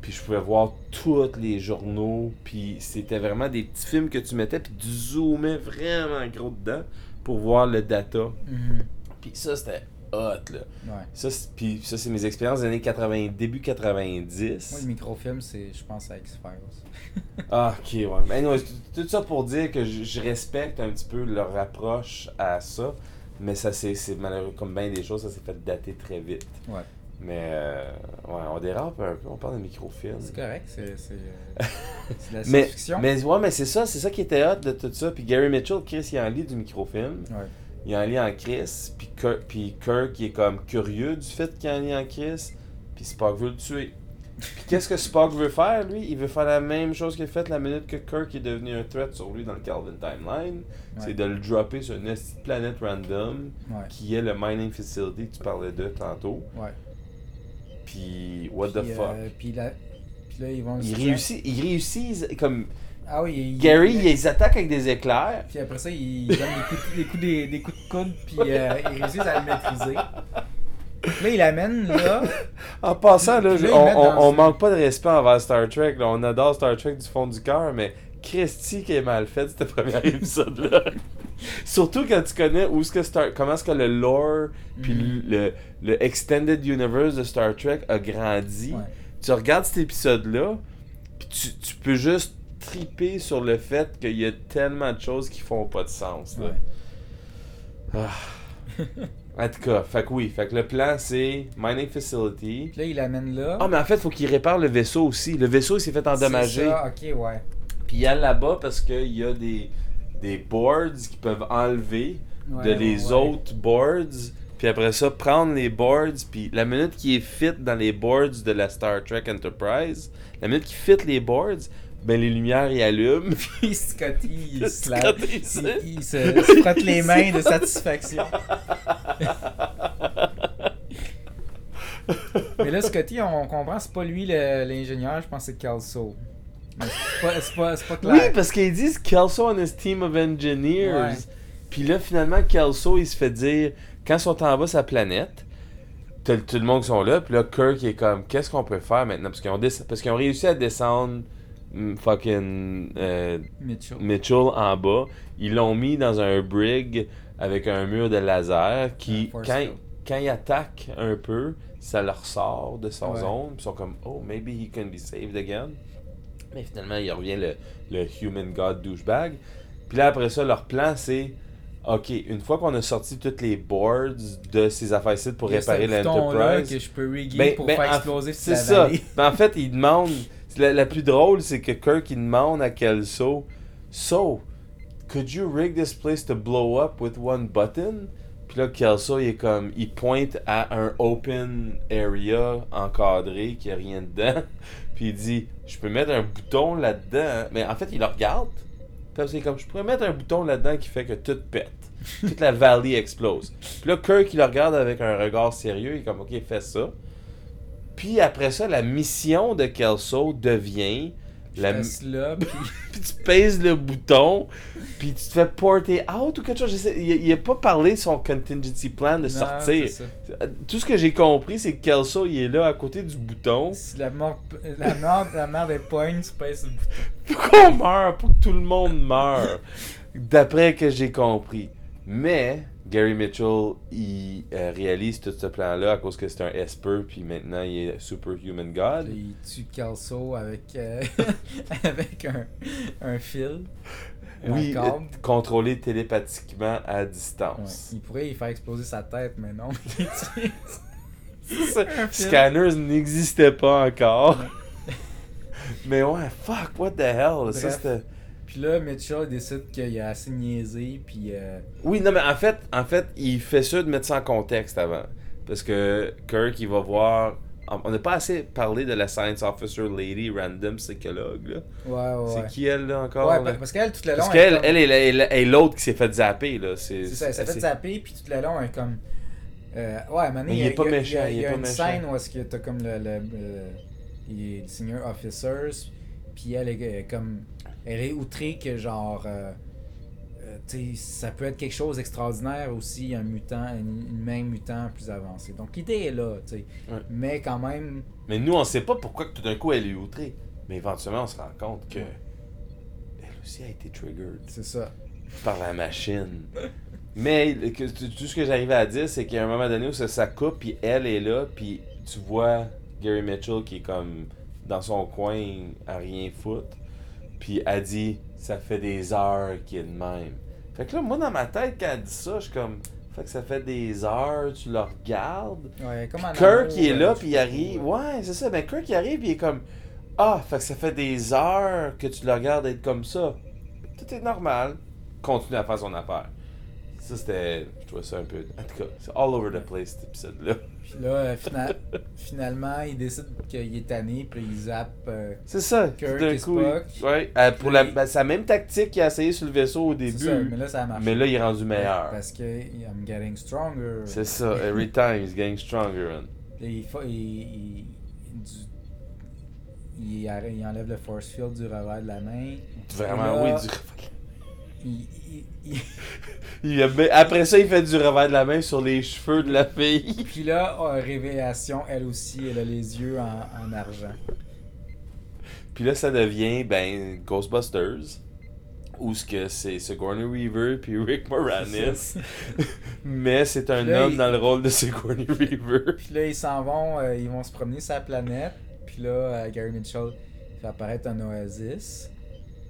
Puis je pouvais voir tous les journaux. Puis c'était vraiment des petits films que tu mettais, puis tu zoomais vraiment gros dedans pour voir le data. Mhm. Puis ça, c'était hot, là. Ouais. Ça, c'est- puis ça, c'est mes expériences des années 80, début 90. Moi, le microfilm, c'est, je pense, à X-Files. Ah, ok, ouais. Mais anyway, tout ça pour dire que je, respecte un petit peu leur approche à ça. Mais ça, c'est malheureux. Comme bien des choses, ça s'est fait dater très vite. Ouais. Mais, euh, ouais, on dérape un peu. On parle de microfilm. C'est correct, c'est, de la Mais, science-fiction. mais, ouais, mais c'est ça, c'est ça qui était hot de tout ça. Puis Gary Mitchell, Chris, il en lit du microfilm. Ouais. Il en lit en Chris. Puis Kirk, puis Kirk, il est comme curieux du fait qu'il en lit en Chris. Puis Spock veut le tuer. Puis qu'est-ce que Spock veut faire, lui? Il veut faire la même chose qu'il a fait la minute que Kirk est devenu un threat sur lui dans le Calvin Timeline. C'est de le dropper sur une petite planète random Ouais. qui est le mining facility que tu parlais de tantôt. Ouais. Puis, what the Puis, fuck? euh, puis, là, puis là, ils vont. Il se- réussit, il réussit comme Ah oui, il- Gary, il- il les attaque avec des éclairs. Puis après ça, il donne des coups, des coups, des, des coups de coude, puis euh, il réussit à le maîtriser. Là, il l'amène là. En passant, là, on, on- ce- manque pas de respect envers Star Trek. là. On adore Star Trek du fond du cœur, mais Christy qui est mal fait, ce premier épisode-là. Surtout quand tu connais où est-ce que Star, comment est-ce que le lore puis Mhm. le, le extended universe de Star Trek a grandi. Ouais. Tu regardes cet épisode-là, puis tu, tu peux juste triper sur le fait qu'il y a tellement de choses qui font pas de sens. là. Ouais. En tout cas, fait que oui, fait que le plan c'est mining facility. Puis là, il l'amène là. Ah, mais en fait, faut qu'il répare le vaisseau aussi. Le vaisseau, il s'est fait endommager. Ça, ok, ouais. Puis il y a là-bas parce qu'il y a des, des boards qui peuvent enlever Ouais, de les ouais. autres boards. Puis après ça, prendre les boards. Puis la minute qui est fit dans les boards de la Star Trek Enterprise, la minute qui fit les boards, ben les lumières y allument. Puis Scotty, il, Scotty, il se- il, se, se frotte les mains de satisfaction. Mais là, Scotty, on comprend, c'est pas lui l'ingénieur, je pense que c'est Kelso. C'est pas, clair. Oui, parce qu'ils disent Kelso on his team of engineers. Ouais. Puis là, finalement, Kelso, il se fait dire, quand ils sont en bas sa planète, tout le monde qui sont là, puis là, Kirk est comme, qu'est-ce qu'on peut faire maintenant? Parce qu'ils ont, des- parce qu'ils ont réussi à descendre fucking euh, Mitchell. Mitchell en bas. Ils l'ont mis dans un brig avec un mur de laser qui, quand, quand il attaque un peu, ça leur sort de son Ouais. zone. Ils sont comme, oh, maybe he can be saved again. Mais finalement, il revient le, le Human God douchebag. Puis là, après ça, leur plan, c'est OK, une fois qu'on a sorti toutes les boards de ces affaires-ci pour réparer l'Enterprise. que je peux Ben- pour ben, faire exploser C'est ça. vallée. Ben, en fait, il demande. La, la plus drôle, c'est que Kirk, il demande à Kelso So, could you rig this place to blow up with one button? Puis là, Kelso, il est comme. Il pointe à un open area encadré qui a rien dedans. Puis il dit Je peux mettre un bouton là-dedans. Mais en fait, il le regarde. Puis c'est comme Je pourrais mettre un bouton là-dedans qui fait que tout pète. Toute la vallée explose. Puis là, Kirk, il le regarde avec un regard sérieux. Il est comme Ok, fais ça. Puis après ça, la mission de Kelso devient. La... Là, puis Puis tu pèses le bouton, puis tu te fais porter out ou quelque chose. Je sais- il, il a pas parlé de son contingency plan de Non, sortir. ça. Tout ce que j'ai compris, c'est que Kelso, il est là à côté du bouton. Si la mort, la mort, la mère des poignes, tu pèses le bouton. Pour qu'on meure, pour que tout le monde meure. D'après que j'ai compris. Mais Gary Mitchell, il euh, réalise tout ce plan-là à cause que c'est un Esper, puis maintenant il est Superhuman God. Il tue Kelso avec, euh, avec un, un fil. Oui, euh, contrôlé télépathiquement à Ouais. distance. Il pourrait y faire exploser sa tête, mais non. Scanners n'existait pas encore. Mais ouais, fuck, what the hell? Ça, c'était- Puis là, Mitchell décide qu'il a assez niaisé, puis euh, Oui, non, mais en fait, en fait, il fait sûr de mettre ça en contexte avant. Parce que Kirk, il va voir. On n'a pas assez parlé de la Science Officer Lady Random Psychologue, là. ouais, ouais. C'est qui elle, là, encore? Ouais, là? parce qu'elle, tout le long, Parce qu'elle, elle, elle est l'autre qui s'est fait zapper, là. C'est ça, elle s'est fait zapper, puis tout le long, elle est comme. Euh, ouais, à il y a- est pas méchant, il y a une scène où est-ce que t'as comme le. le, le- les senior officers, puis elle est comme. Elle est outrée que genre. euh, euh, ça peut être quelque chose d'extraordinaire aussi, un mutant, une, main mutant plus avancée. Donc l'idée est là, tu sais. Ouais. Mais quand même, Mais nous, on sait pas pourquoi que tout d'un coup elle est outrée. Mais éventuellement, on se rend compte que. Elle aussi a été triggered. c'est ça. par la machine. Mais que- tout ce que j'arrivais à dire, c'est qu'il y a un moment donné où ça, ça coupe, puis elle est là, puis tu vois Gary Mitchell qui est comme dans son coin à rien foutre. Puis elle dit, ça fait des heures qu'il est de même. Fait que là, moi, dans ma tête, quand elle dit ça, je suis comme, fait que ça fait des heures, tu le regardes. Ouais, comme Kirk, amour, il est euh, là, puis il arrive. Ouais, c'est ça. Ben, Kirk, il arrive, puis il est comme. Ah, fait que ça fait des heures que tu le regardes être comme ça. Tout est normal. Continue à faire son affaire. Ça, c'était. Je trouvais ça un peu. En tout cas, c'est all over the place, cet épisode-là. Puis là, euh, fina- finalement, il décide qu'il est tanné, puis il zappe. euh, C'est ça. Kirk tout d'un et coup. Spock. il- Ouais, euh, pour la, ben, sa même tactique qu'il a essayé sur le vaisseau au c'est début. ça, mais là, ça a marché. mais là, il est rendu meilleur. Parce que I'm getting stronger. C'est ça. Every time, he's getting stronger. Et il, fa- il, il, du- il enlève le force field du revers de la main. Vraiment, là, oui. Du... Il, il- il- Il a- Après ça, il fait du revers de la main sur les cheveux de la fille. Puis là, oh, révélation, elle aussi, elle a les yeux en, en argent. Puis là, ça devient, ben, Ghostbusters. Où ce que c'est Sigourney Weaver puis Rick Moranis. Mais c'est un là, homme il- dans le rôle de Sigourney Weaver. Puis là, ils s'en vont, euh, ils vont se promener sur la planète. Puis là, euh, Gary Mitchell fait apparaître un oasis.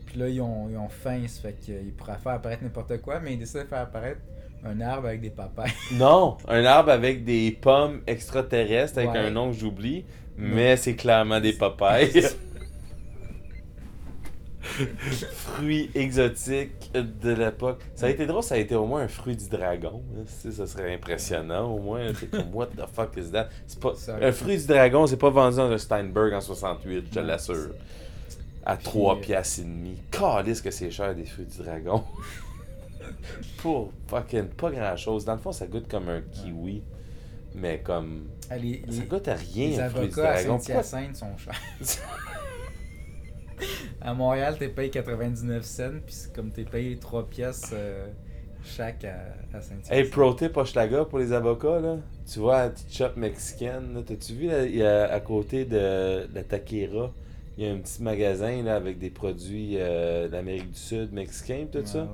Puis là, ils ont, ils ont faim, ça fait qu'ils pourraient faire apparaître n'importe quoi, mais ils décident de faire apparaître un arbre avec des papayes. Non, un arbre avec des pommes extraterrestres avec Ouais. un nom que j'oublie. Mais c'est clairement des papayes. Fruits exotiques de l'époque. Ça a été drôle, ça a été au moins un fruit du dragon. hein. Tu sais, ça serait impressionnant au moins. C'est comme, what the fuck is that? Pas... Ça- Un fruit du dragon, c'est pas vendu dans un Steinberg en 68, je l'assure. À Puis, 3 euh, piastres et demi. Calisse que c'est cher des fruits du dragon. Pour fucking pas grand chose. Dans le fond, ça goûte comme un kiwi. Mais comme. Ah, les, Ça goûte à rien, les un fruit du avocats à Saint-Hyacinthe sont chers. à Montréal, t'es payé 99 cents, puis c'est comme t'es payé 3 pièces euh, chaque à, à Saint-Hyacinthe. Hey, pro tip Hochelaga pour les avocats, là. Tu vois, la petite shop mexicaine, t'as-tu vu, là, à côté de la Taquera, il y a un petit magasin, là, avec des produits euh, d'Amérique du Sud, mexicains, tout Ouais, ça. ouais.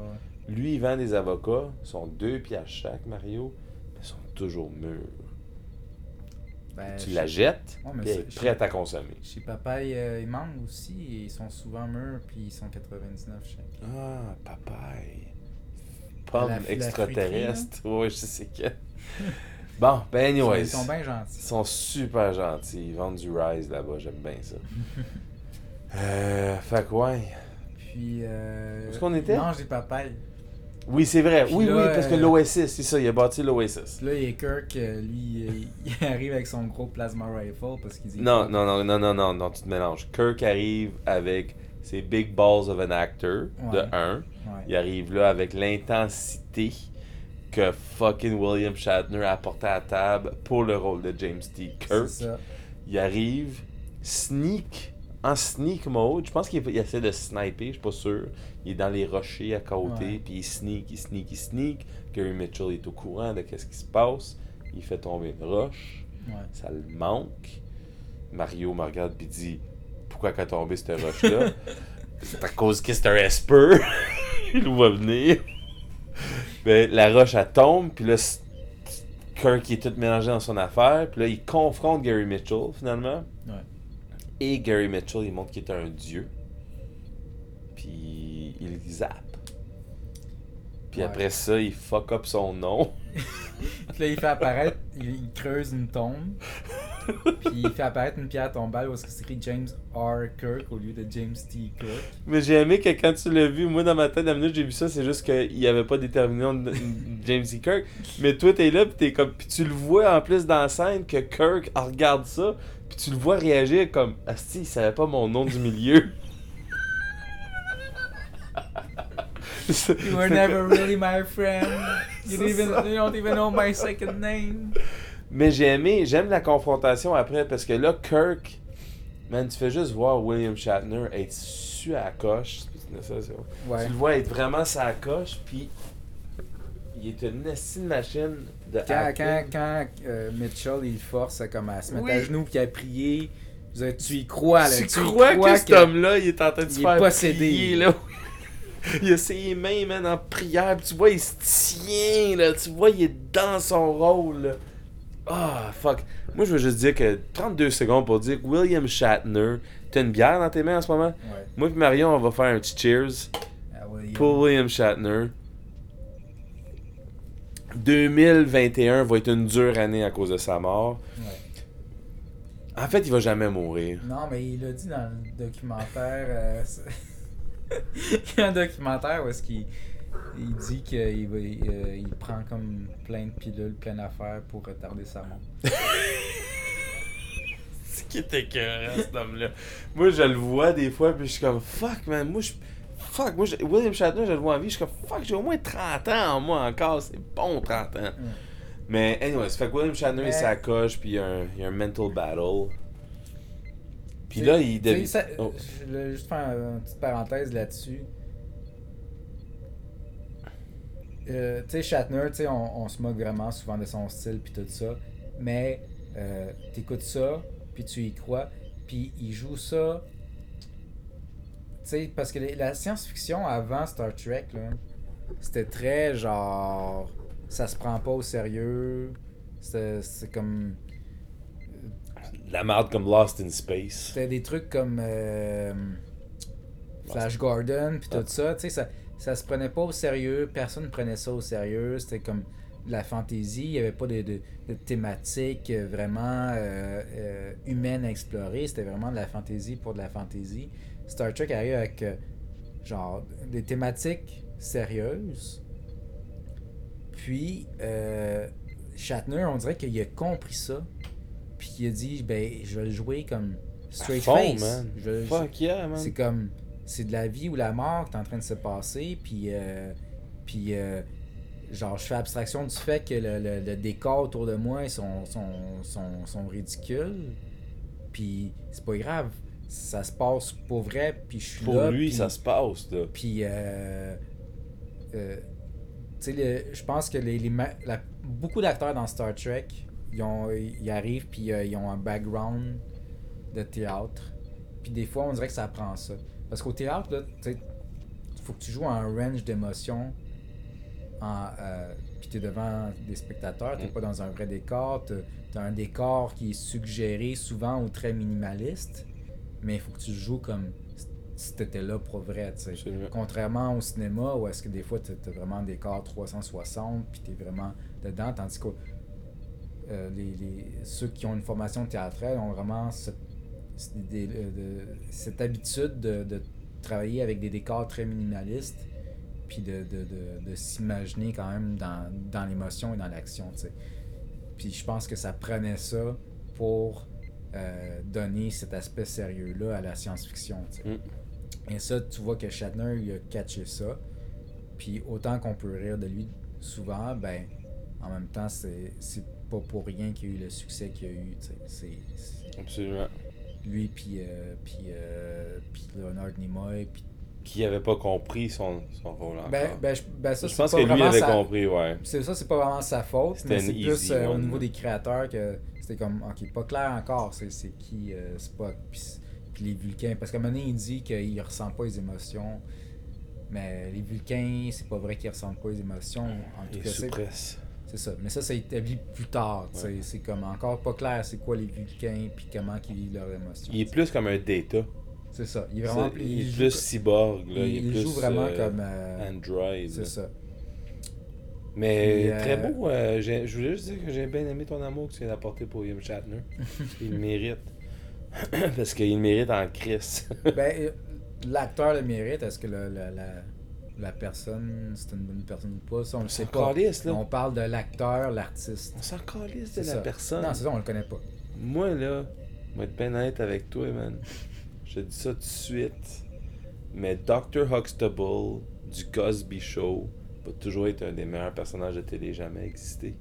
Lui, il vend des avocats, ils sont deux piastres chaque, Mario, mais ils sont toujours mûrs. Ben, tu la jettes, Ouais, puis elle est prête à consommer. Chez Papaye, euh, ils mangent aussi, et ils sont souvent mûrs, puis ils sont 99 chaque. Ah, papaye. Pomme la extraterrestre. Oui, je sais que. Bon, ben anyways. Ils sont bien Ils gentils. sont super gentils. Ils vendent du Rise là-bas, j'aime bien ça. euh, fait que ouais. Puis. Euh, Où est-ce qu'on était? Ils mangent des papayes. Oui, c'est vrai. Puis oui, là, oui, parce que euh, l'Oasis, c'est ça, il a bâti l'Oasis. Là, il y a Kirk, euh, lui, il arrive avec son gros plasma rifle parce qu'il dit. Non, non, non, non, non, non, non, tu te mélanges. Kirk arrive avec ses big balls of an actor, de Ouais. 1. Ouais. Il arrive là avec l'intensité que fucking William Shatner a apporté à la table pour le rôle de James T. Kirk. C'est ça. Il arrive, sneak, en sneak mode. Je pense qu'il il essaie de sniper, je suis pas sûr. Il est dans les rochers à côté, puis il sneak, il sneak, il sneak. Gary Mitchell est au courant de qu'est-ce qui se passe. Il fait tomber une roche. Ouais. Ça le manque. Mario me regarde puis dit Pourquoi qu'a tombé cette roche-là? C'est à cause que c'est un Esper. Il voit venir. Ben, la roche, elle tombe, puis là, Kirk est tout mélangé dans son affaire, puis là, il confronte Gary Mitchell finalement. Ouais. Et Gary Mitchell, il montre qu'il est un dieu. Puis il zappe. Puis Ouais. après ça, il fuck up son nom. Puis là, il fait apparaître, il, creuse une tombe. Puis il fait apparaître une pierre tombale où est-ce que c'est écrit James R. Kirk au lieu de James T. Kirk. Mais j'ai aimé que quand tu l'as vu, moi dans ma tête, la minute j'ai vu ça, c'est juste qu'il n'y avait pas déterminé James E. Kirk. Mais toi, t'es là, puis t'es comme. Puis tu le vois en plus dans la scène que Kirk regarde ça, puis tu le vois réagir comme. Asti, il savait pas mon nom du milieu. You were never really my friend. You, don't even, ça. you don't even know my second name. Mais j'ai aimé, j'aime la confrontation après parce que là, Kirk, man, tu fais juste voir William Shatner être su à la coche. Ouais. Tu le vois être vraiment sa coche, puis il est une machine de Quand, quand, quand euh, Mitchell il force à, comme à se mettre Oui. à genoux puis à prier, tu y crois là. tu, y crois, que cet homme-là, il est en train de se il est faire possédé. prier, là? il a ses mains, man, en prière, puis tu vois, il se tient, là. Tu vois, il est dans son rôle. Ah, fuck. Moi, je veux juste dire que 32 secondes pour dire que William Shatner, t'as une bière dans tes mains en ce moment? Ouais. Moi et Marion, on va faire un petit cheers Ah, William. pour William Shatner. 2021 va être une dure année à cause de sa mort. Ouais. En fait, il va jamais mourir. Non, mais il a dit dans le documentaire. euh, il y a un documentaire où est-ce qu'il il dit qu'il va- il, euh, il prend comme plein de pilules, plein d'affaires pour retarder sa mort. C'est qui était écœurant, cet homme-là? Moi, je le vois des fois, puis je suis comme, fuck, man, moi, je. Fuck, moi, William Shatner, je le vois en vie, je suis comme, fuck, j'ai au moins 30 ans en moi encore, c'est bon 30 ans. Mais, anyway, ça fait que William Shatner, Mais- il s'accroche, puis il y, a un, il y a un mental battle. Puis là, il devient. Oh. Je voulais juste faire une petite parenthèse là-dessus. Euh, tu sais, Shatner, tu sais, on, on se moque vraiment souvent de son style puis tout ça. Mais euh, t'écoutes ça, puis tu y crois, puis il joue ça. Sais, parce que les- la science-fiction avant Star Trek, là, c'était très genre. Ça se prend pas au sérieux. C'est c'est comme. La merde comme Lost in Space. C'était des trucs comme euh, Flash Gordon puis tout Ah. ça, tu sais, ça, ça se prenait pas au sérieux, personne ne prenait ça au sérieux, c'était comme de la fantaisie, il n'y avait pas de, de, de thématique euh, vraiment euh, euh, humaine à explorer, c'était vraiment de la fantaisie pour de la fantaisie. Star Trek arrive avec euh, genre des thématiques sérieuses, puis euh, Shatner, on dirait qu'il a compris ça, puis il a dit, ben, je vais le jouer comme straight fond, face. man. Je Fuck yeah, man. c'est comme c'est de la vie ou la mort qui est en train de se passer puis euh, puis euh, genre je fais abstraction du fait que le, le- le décor autour de moi sont sont, sont, sont ridicules puis c'est pas grave ça se passe pour vrai puis je suis Pour là lui, puis- ça se passe, là. puis, euh, euh, tu sais, je pense que les, les ma- la- beaucoup d'acteurs dans Star Trek, ils, ont, ils arrivent, puis euh, ils ont un background de théâtre. Puis des fois, on dirait que ça prend ça. Parce qu'au théâtre, là, tu sais, il faut que tu joues à un range d'émotions. Euh, puis tu es devant des spectateurs, tu Mm. pas dans un vrai décor. Tu as un décor qui est suggéré souvent ou très minimaliste. Mais il faut que tu joues comme si tu étais là pour vrai. tu sais. Contrairement au cinéma où est-ce que des fois tu as vraiment des décor 360 puis tu es vraiment dedans, tandis que euh, les, les- ceux qui ont une formation théâtrale ont vraiment des- euh, de- cette habitude de, de travailler avec des décors très minimalistes. puis de, de, de, de s'imaginer quand même dans, dans l'émotion et dans l'action, tu sais. Puis je pense que ça prenait ça pour euh, donner cet aspect sérieux-là à la science-fiction. Mm. Et ça, tu vois que Shatner, il a catché ça. Puis autant qu'on peut rire de lui souvent, ben, en même temps, c'est pas pour rien qu'il y a eu le succès qu'il y a eu. C'est- Absolument. lui puis euh, puis euh, puis Leonard Nimoy puis Qui avait pas compris son, son rôle encore. ben, ben, je, ben ça je pense pas que lui avait sa- compris, ouais. c'est ça c'est pas vraiment sa faute mais c'est plus euh, au niveau des créateurs que c'était comme ok pas clair encore c'est c'est qui euh, Spock puis, les Vulcains parce qu'à un moment donné il dit qu'il ressent pas les émotions mais les Vulcains c'est pas vrai qu'ils ressentent pas les émotions en tout cas est c'est c'est ça mais ça ça établi plus tard. Ouais. c'est comme encore pas clair c'est quoi les Vulcains puis comment qu'ils vivent leurs émotions Il est plus comme un data. c'est ça il est vraiment C'est- il est joue- plus cyborg, là. il, Il, est il plus, joue vraiment euh, comme euh, Android. c'est ça Mais Puis, euh, très beau. euh, je voulais juste dire que j'ai bien aimé ton amour que tu viens d'apporter pour William Shatner. il le mérite. Parce qu'il mérite en crise. ben, euh, l'acteur le mérite. Est-ce que le- la, la, la personne, c'est une bonne personne ou pas? Ça, on le sait pas. calisse, là. On parle de l'acteur, l'artiste. On s'en calisse de C'est la ça. personne. Non, c'est ça, on le connaît pas. Moi, là, je vais être bien honnête avec toi, man. Je te dis ça tout de suite. Mais Dr. Huxtable du Cosby Show va toujours être un des meilleurs personnages de télé jamais existé.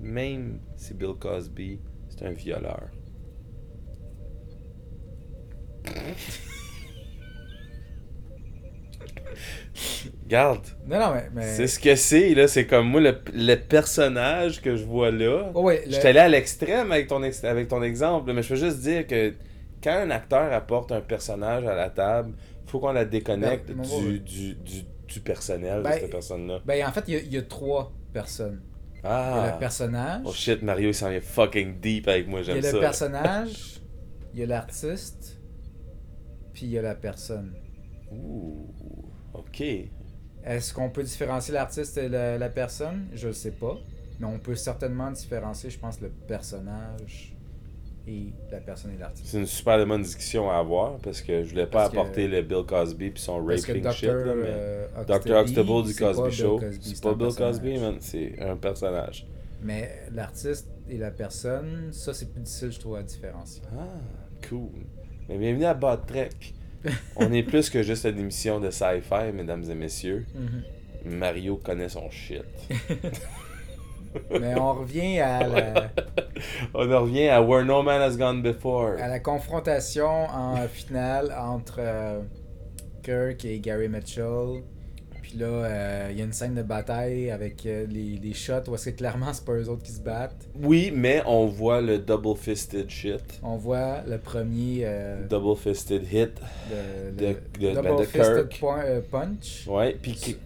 Même si Bill Cosby, c'est un violeur. Garde, Non, non, mais. mais... c'est ce que c'est, là. C'est comme moi, le, le personnage que je vois là. Oh, ouais, Je suis allé à l'extrême avec ton, ex- avec ton exemple, mais je veux juste dire que quand un acteur apporte un personnage à la table, faut qu'on la déconnecte Ben, du, du, du, du personnel Ben, de cette personne-là. Ben, en fait, il y a, il y a trois personnes. Il y a Ah! le personnage, Oh shit, Mario, il s'en vient fucking deep avec moi, il y a j'aime le ça. personnage, il y a l'artiste, puis il y a la personne. Ouh, ok. Est-ce qu'on peut différencier l'artiste et la, la personne? Je ne sais pas. Mais on peut certainement différencier, je pense, le personnage et la personne et l'artiste. C'est une super bonne discussion à avoir parce que je voulais pas Parce que- apporter le Bill Cosby puis son raping shit, là, mais... euh, Dr. Du Cosby Show. C'est pas Bill Cosby, man, c'est un personnage. Mais l'artiste et la personne, ça c'est plus difficile, je trouve, à différencier. Ah, cool. Mais bienvenue à Bad Trek. On est plus que juste une émission de sci-fi, mesdames et messieurs. Mario connaît son shit. Mais on revient à la, On en revient à Where No Man Has Gone Before. à la confrontation en finale entre euh, Kirk et Gary Mitchell. Puis là, euh, il y a une scène de bataille avec euh, les, les shots où est-ce que clairement c'est pas eux autres qui se battent. Oui, mais on voit le double fisted shit. On voit le premier Double fisted hit. de- le de- Double de Fisted Kirk. point- Punch. Ouais, puis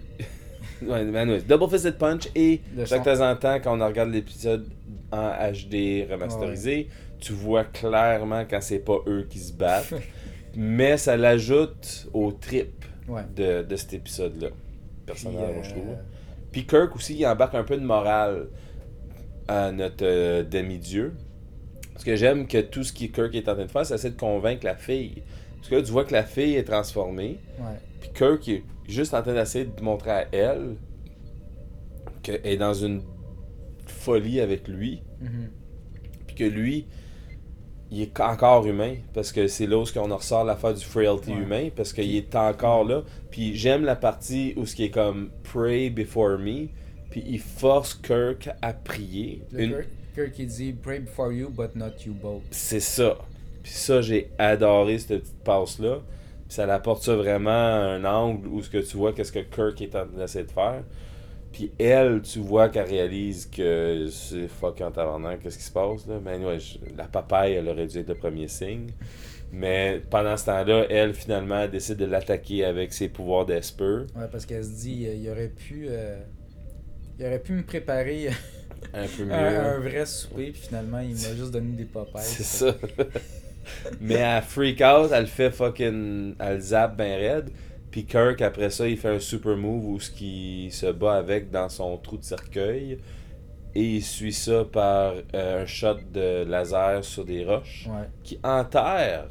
ouais, ben Double Fisted Punch et son- temps en temps, quand on regarde l'épisode en HD remasterisé, tu vois clairement quand c'est pas eux qui se battent. mais ça l'ajoute au trip Ouais. de, de cet épisode-là. Personnellement, je euh, trouve. Puis Kirk aussi, il embarque un peu de morale à notre euh, demi-dieu. Parce que j'aime que tout ce que Kirk est en train de faire, c'est essayer de convaincre la fille. Parce que là, tu vois que la fille est transformée. Puis Kirk est juste en train d'essayer de montrer à elle qu'elle est dans une folie avec lui. Mhm. Puis que lui, il est encore humain. Parce que c'est là où on en ressort l'affaire du frailty Ouais. humain. Parce qu'il est encore là. Puis j'aime la partie où ce qui est comme Pray before me. Puis il force Kirk à prier. Une- Kirk, Kirk, il dit Pray before you, but not you both. C'est ça. Puis ça, j'ai adoré cette petite passe-là. Puis ça apporte ça vraiment à un angle où ce que tu vois qu'est-ce que Kirk est en train d'essayer de faire. Puis elle, tu vois qu'elle réalise que c'est fuck en tabarnak, qu'est-ce qui se passe là. Mais ouais, je- la papaye, elle aurait dû être le premier signe. Mais pendant ce temps-là, elle, finalement, elle décide de l'attaquer avec ses pouvoirs d'Esper. Ouais, parce qu'elle se dit, il aurait pu. euh, il aurait pu me préparer Un peu mieux. un, un vrai souper, puis finalement, il m'a juste donné des papayes. C'est ça. Mais elle freak out, elle fait fucking. Elle zappe ben raide. Puis Kirk, après ça, il fait un super move où ce qui se bat avec dans son trou de cercueil. Et il suit ça par euh, un shot de laser sur des roches Ouais. qui enterre.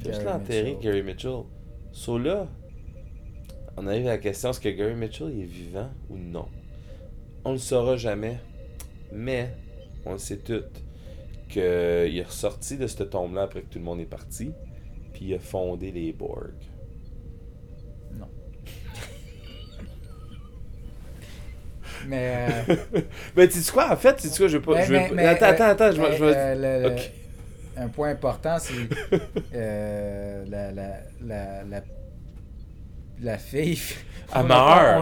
Fait juste Gary l'enterrer. Gary Mitchell. So là, on arrive à la question est-ce que Gary Mitchell est vivant ou non? On ne le saura jamais. Mais, on le sait tout, qu'il est ressorti de cette tombe-là après que tout le monde est parti, puis il a fondé les Borg. Non. mais. euh, Mais tu sais quoi, en fait, tu sais quoi, je veux pas. mais- je veux mais- attends, euh, attends, attends, je vais. vais- euh, le- le- Ok. Un point important, c'est euh, la, la, la, la, la fille. On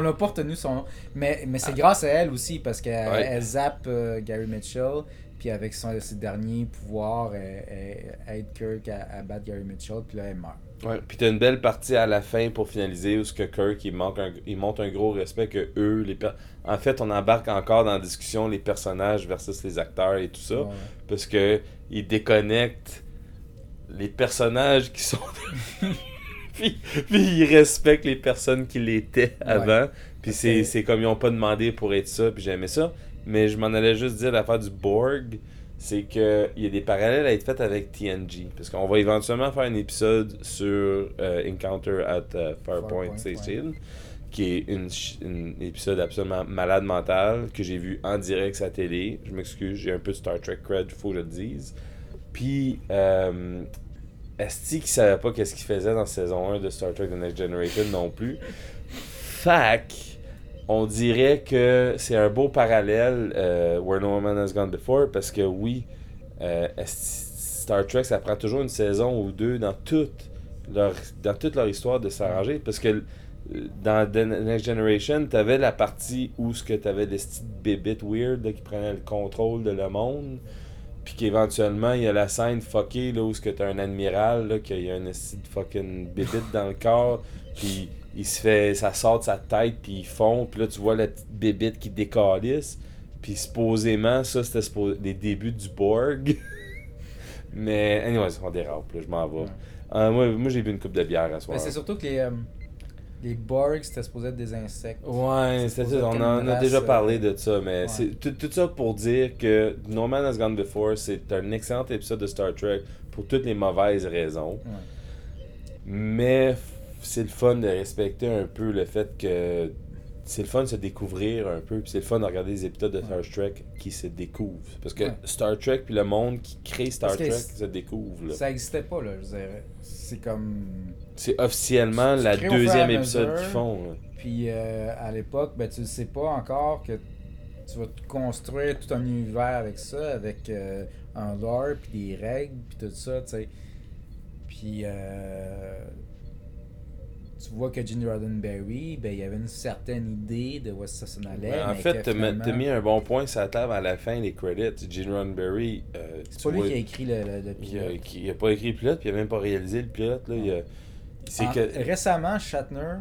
n'a pas- retenu son nom. Mais, mais c'est grâce à elle aussi, parce qu'elle Ouais. zappe euh, Gary Mitchell, puis avec son, ses derniers pouvoirs, elle, elle aide Kirk à, à battre Gary Mitchell, puis là, elle meurt. Ouais, puis t'as une belle partie à la fin pour finaliser où ce que Kirk il, manque un, il montre un gros respect que eux, les per- en fait, on embarque encore dans la discussion les personnages versus les acteurs et tout ça, Ouais. parce que ils déconnectent les personnages qui sont puis, puis ils respectent les personnes qui l'étaient avant, puis c'est Ok. c'est comme ils ont pas demandé pour être ça, puis j'aimais ça, mais je m'en allais juste dire l'affaire du Borg, c'est que il y a des parallèles à être faits avec TNG parce qu'on va éventuellement faire un épisode sur euh, Encounter at euh, Farpoint Farpoint, Station qui est un épisode absolument malade mental que j'ai vu en direct sur la télé. Je m'excuse, j'ai un peu de Star Trek cred, faut que je le dise. Puis euh, Esti qui savait pas qu'est-ce qu'il faisait dans saison 1 de Star Trek The Next Generation non plus. Fac, on dirait que c'est un beau parallèle euh, Where No Man Has Gone Before parce que oui, euh, Star Trek ça prend toujours une saison ou deux dans toute leur, histoire de s'arranger? Parce que dans The Next Generation, t'avais la partie où ce que t'avais des petites bébites weird qui prenaient le contrôle de le monde. Puis qu'éventuellement, il y a la scène fuckée là, où ce que t'as un admiral, qu'il y a une esti de fucking bébite dans le corps. Puis il se fait, ça sort de sa tête, puis il fond. Puis là, tu vois la petite bébite qui décalisse. Puis supposément, ça, c'était les débuts du Borg. Mais, anyways, on dérape, là, je m'en vais. Ouais. Euh, moi, moi j'ai bu une coupe de bière à soir. Mais c'est surtout que les, euh, les Borg, c'était supposé être des insectes. Ouais, C'est ça. On en a déjà euh, parlé de ça, mais ouais. c'est tout, tout ça pour dire que No Man Has Gone Before, c'est un excellent épisode de Star Trek pour toutes les mauvaises raisons. Ouais. Mais c'est le fun de respecter un peu le fait que c'est le fun de se découvrir un peu, puis c'est le fun de regarder des épisodes de Star Trek qui se découvrent. Parce que Ouais. Star Trek puis le monde qui crée Star Trek se découvre. là. Ça existait pas, là, je dirais. C'est comme. C'est officiellement Tu- tu la deuxième épisode qu'ils font. là. Puis euh, à l'époque, ben, tu ne sais pas encore que tu vas te construire tout un univers avec ça, avec euh, un lore, puis des règles, puis tout ça, tu sais. Puis euh, tu vois que Gene Roddenberry, ben, il avait une certaine idée de où ça s'en allait. En fait, que t'as mis- finalement, t'as mis un bon point sur la table à la fin, les credits. Gene Roddenberry, euh, C'est tu pas lui vois, qui a écrit le, le, le il a, pilote. qui a pas écrit le pilote, puis il a même pas réalisé le pilote. Là, il a- c'est En- que... Récemment, Shatner,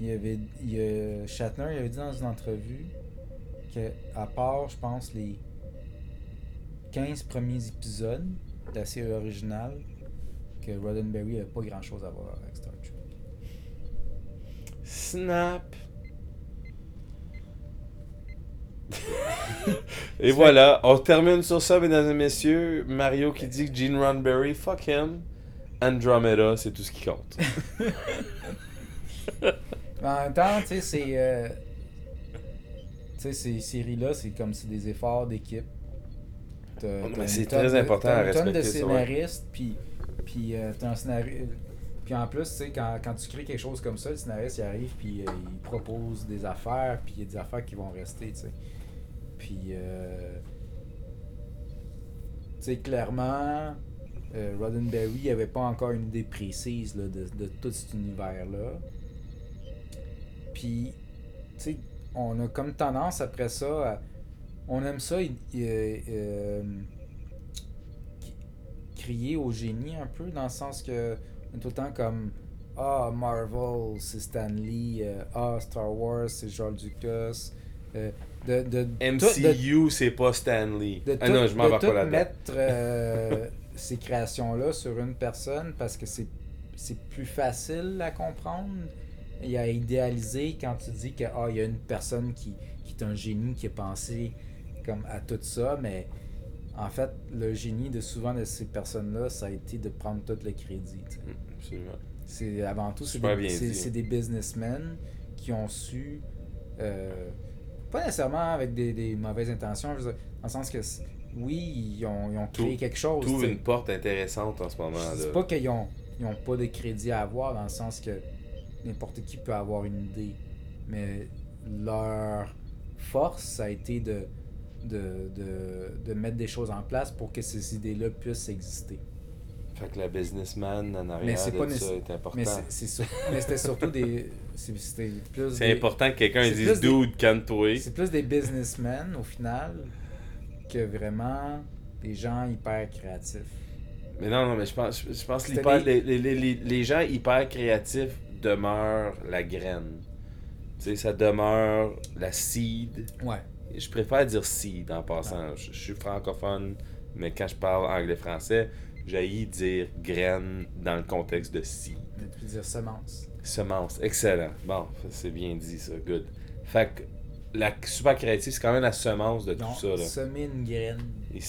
il avait, il Shatner il avait dit dans une entrevue que, à part, je pense, les 15 premiers épisodes de la série originale, que Roddenberry n'avait pas grand chose à voir avec. Snap. Et voilà, on termine sur ça, mesdames et messieurs. Mario qui dit que Gene Roddenberry, fuck him. Andromeda, c'est tout ce qui compte. En même temps, tu sais, c'est. euh, tu sais, ces séries-là, c'est comme c'est des efforts d'équipe. T'as- t'as c'est très de- important t'as à une tonne de respecter scénaristes, puis, puis euh, t'as un scénario. Puis en plus, tu quand, quand tu crées quelque chose comme ça, le scénariste arrive, puis euh, il propose des affaires, puis il y a des affaires qui vont rester, tu sais. Puis, euh, tu sais, clairement, euh, Roddenberry avait pas encore une idée précise là, de, de tout cet univers-là. Puis, tu sais, on a comme tendance après ça On aime ça, euh, crier au génie un peu, dans le sens que on est tout le temps comme Ah, Marvel, c'est Stan Lee, euh, Ah, Star Wars, c'est George Lucas. euh, de, de, MCU, c'est pas Stanley. de Ah non, je m'en vais pas là-dedans. mettre euh, ces créations-là sur une personne parce que c'est c'est plus facile à comprendre et à idéaliser quand tu dis que ah, il y a une personne qui, qui est un génie qui a pensé comme à tout ça, mais en fait, le génie de souvent de ces personnes-là, ça a été de prendre tout le crédit. Mm, Absolument. C'est avant tout, c'est des, businessmen qui ont su, euh, pas nécessairement avec des, des mauvaises intentions, je dire, dans le sens que, oui, ils ont, ils ont créé Tout- quelque chose. Sais. une porte intéressante en ce moment. C'est là. pas qu'ils ont, ils ont pas de crédit à avoir, dans le sens que n'importe qui peut avoir une idée. Mais leur force, ça a été de, de, de, de mettre des choses en place pour que ces idées-là puissent exister. Fait que la businessman en Mais arrière c'est de pas ça est important. Mais c'est- sur- mais c'était surtout des. c'est- C'était plus. C'est des- important que quelqu'un dise dude, calme-toi. C'est plus des businessmen au final que vraiment des gens hyper créatifs. Mais non, non, mais je pense, je pense que les, les, les, les gens hyper créatifs demeurent la graine. Tu sais, ça demeure la seed. Ouais. Je préfère dire seed en passant. Je, je suis francophone, mais quand je parle anglais-français, j'ai dire graine dans le contexte de. Mais tu peux dire semence. Semence, excellent. Bon, c'est bien dit ça, good. Fait que la super créative, c'est quand même la semence de tout ça. Là. semer une graine.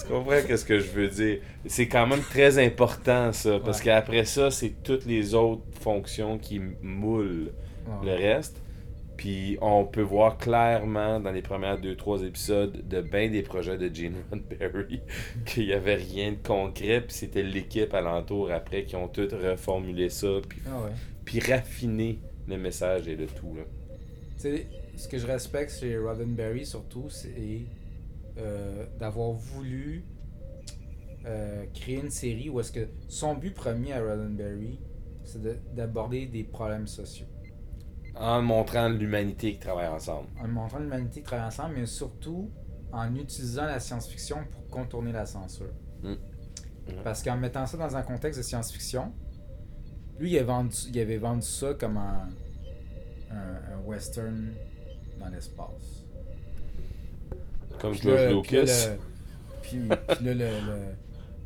Tu comprends qu'est-ce que je veux dire? C'est quand même très important ça, parce Ouais. qu'après ça, c'est toutes les autres fonctions qui moulent Ouais. le reste. Puis on peut voir clairement dans les premières deux trois épisodes de bien des projets de Gene Roddenberry qu'il n'y avait rien de concret, puis c'était l'équipe alentour après qui ont tout reformulé ça, puis, Ah ouais. puis raffiné le message et le tout. Là. Tu sais, ce que je respecte chez Roddenberry surtout, c'est euh, d'avoir voulu euh, créer une série où est-ce que son but premier à Roddenberry, c'est de- d'aborder des problèmes sociaux. En montrant l'humanité qui travaille ensemble. En montrant l'humanité qui travaille ensemble, mais surtout en utilisant la science-fiction pour contourner la censure. Mm. Parce qu'en mettant ça dans un contexte de science-fiction, lui, il avait vendu, il avait vendu ça comme un, un, un western dans l'espace. Comme Puis George là- Lucas. Puis là, le, puis, puis là, le, le-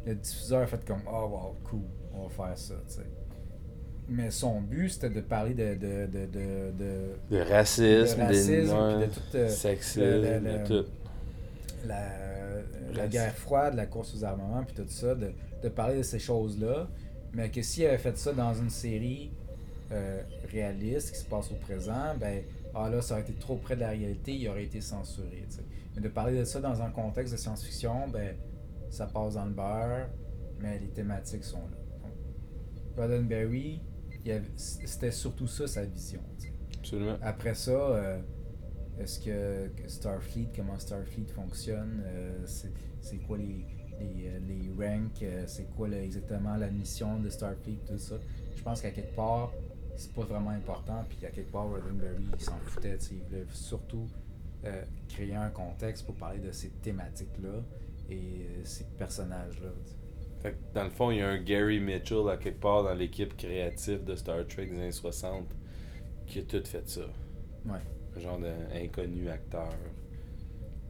le diffuseur a fait comme Oh wow, cool, on va faire ça, tu sais. Mais son but, c'était de parler de, de, de, de, de, racisme, de racisme, puis de euh, sexisme, le- le- tout. la, la guerre froide, la course aux armements, puis tout ça, de, de parler de ces choses-là. Mais que s'il avait fait ça dans une série euh, réaliste qui se passe au présent, ben ah là, ça aurait été trop près de la réalité, il aurait été censuré. tu sais. Mais de parler de ça dans un contexte de science-fiction, ben ça passe dans le beurre, mais les thématiques sont là. Donc, Roddenberry, c'était surtout ça sa vision. Absolument. Après ça, euh, est-ce que, Starfleet, comment Starfleet fonctionne, euh, c'est quoi les, les, euh, les ranks, euh, c'est quoi le- exactement la mission de Starfleet, tout ça. Je pense qu'à quelque part, c'est pas vraiment important, puis à quelque part, Roddenberry, il s'en foutait, il voulait surtout créer un contexte pour parler de ces thématiques-là et ces personnages-là. Fait que dans le fond, il y a un Gary Mitchell à quelque part dans l'équipe créative de Star Trek des années 60 qui a tout fait ça. Ouais. Un genre d'inconnu acteur.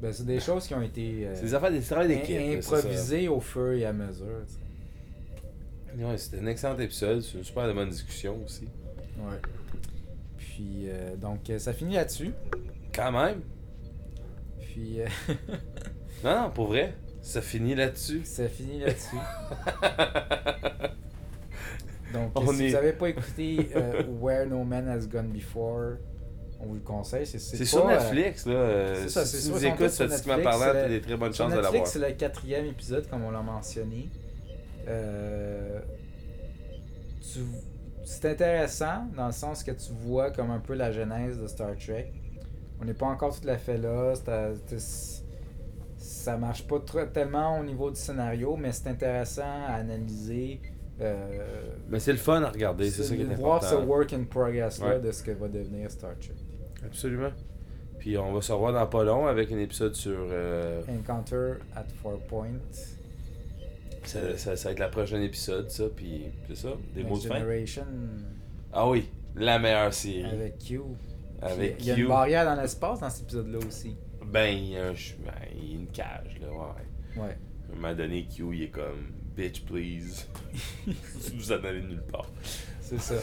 Ben, c'est des choses qui ont été euh, C'est des affaires des travail d'équipe. improvisées au fur et à mesure. Ouais, c'était un excellent épisode. C'est une super bonne discussion aussi. Ouais. Puis, euh, donc, ça finit là-dessus. Quand même. Puis, euh, Non, non, pour vrai. Ça finit là-dessus? ça finit là-dessus. Donc, On si est- vous n'avez pas écouté euh, Where No Man Has Gone Before, on vous le conseille. C'est sur euh, Netflix, là. euh, c'est ça, si c'est écoutes tous sur statistiquement Netflix, parlant, t'as des très bonnes chances de l'avoir. Netflix, c'est le quatrième épisode, comme on l'a mentionné. Euh, tu- c'est intéressant dans le sens que tu vois comme un peu la genèse de Star Trek. On n'est pas encore tout à fait là. c'est- ça marche pas trop- tellement au niveau du scénario, mais c'est intéressant à analyser. euh, Mais c'est le fun à regarder, c'est ça qui est de voir important. ce work in progress là Ouais. de ce que va devenir Star Trek. Absolument. Puis on va se revoir dans pas long avec un épisode sur. euh, Encounter at Four Point. ça, ça, ça va être la prochaine épisode, ça. Puis c'est ça. Des mots de Next fin. Generation Ah oui, la meilleure série. avec Q. Avec Il y a Q. une barrière dans l'espace dans cet épisode-là aussi. Ben, il y a un ch- ben, il y a une cage, là, ouais. Ouais. À un moment donné, Q, il est comme Bitch, please. Vous en allez nulle part. C'est ça.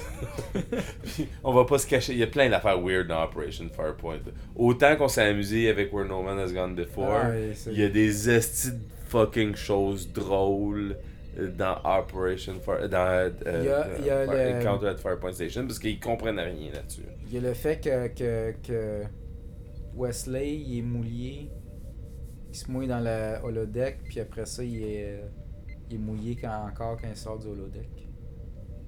Puis, on va pas se cacher. Il y a plein d'affaires weird dans Operation Firepoint. Autant qu'on s'est amusé avec Where No Man Has Gone Before, Ah, il y a des estis de fucking choses drôles euh, dans Operation Far, dans euh, Il y a- euh, il y a Far- le- Encounter at Firepoint Station parce qu'ils comprennent rien là-dessus. Il y a le fait que, que, que Wesley il est mouillé, il se mouille dans le holodeck, puis après ça, il est, il est mouillé quand, encore quand il sort du holodeck.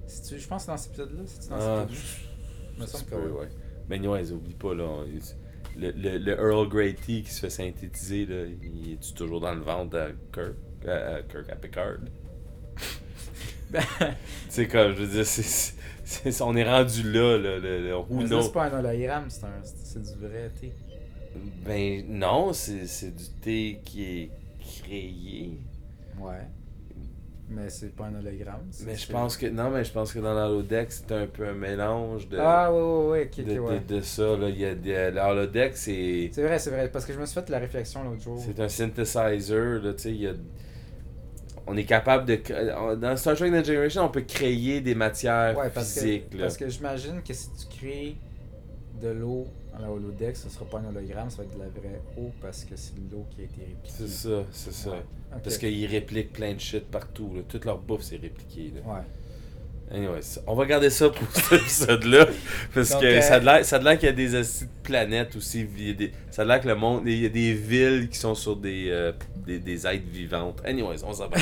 C'est-tu- Je pense que c'est dans cet épisode-là? C'est-tu dans Ah, cet épisode Il me Ça semble se que peut, oui. ouais. Mais non, ils oublient pas, là. Le, le, le Earl Grey Tea qui se fait synthétiser, là, il est toujours dans le ventre à Kirk, à, à Kirk, à Picard. Ben, C'est comme, je veux dire, c'est, c'est- on est rendu là, là, le, le who knows. c'est pas un hologramme, c'est un- c'est du vrai thé. Ben non, c'est, du thé qui est créé. Ouais. Mais c'est pas un hologramme. Mais je pense que, non, mais je pense que dans l'holodeck, c'est un peu un mélange de, Ah, ouais, ouais, ouais, ok, ok, de, ouais. de, de ça, là. Il y a des, l'holodeck, c'est... C'est vrai, c'est vrai, parce que je me suis fait la réflexion l'autre jour. C'est un synthesizer, là, tu sais, il y a... On est capable de... Dans Star Trek Next Generation, on peut créer des matières Ouais, parce physiques, que, là. parce que j'imagine que si tu crées de l'eau la holodeck, ce sera pas un hologramme, ça va être de la vraie eau parce que c'est de l'eau qui a été répliquée. C'est ça, c'est ça. Ouais, ok. Parce qu'ils répliquent plein de shit partout, là. Toute leur bouffe, c'est répliqué, là. Ouais. Anyways, on va garder ça pour cet épisode-là. Parce Donc, que euh, ça a l'air qu'il y a des planètes aussi. il y a des- ça a l'air que le monde. Il y a des villes qui sont sur des, euh, des, des êtres vivantes. Anyways, on s'en va.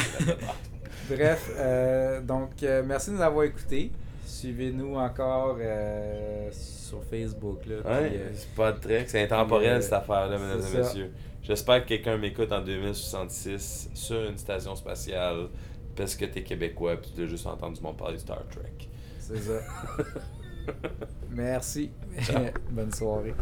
Bref, euh, donc euh, merci de nous avoir écoutés. Suivez-nous encore euh, sur Facebook. Là, Ouais, puis, euh, c'est pas de c'est intemporel euh, cette affaire-là, mesdames et messieurs. J'espère que quelqu'un m'écoute en 2066 sur une station spatiale parce que t'es québécois puis tu as juste entendu mon parler de Star Trek. c'est ça. Merci. Bonne soirée.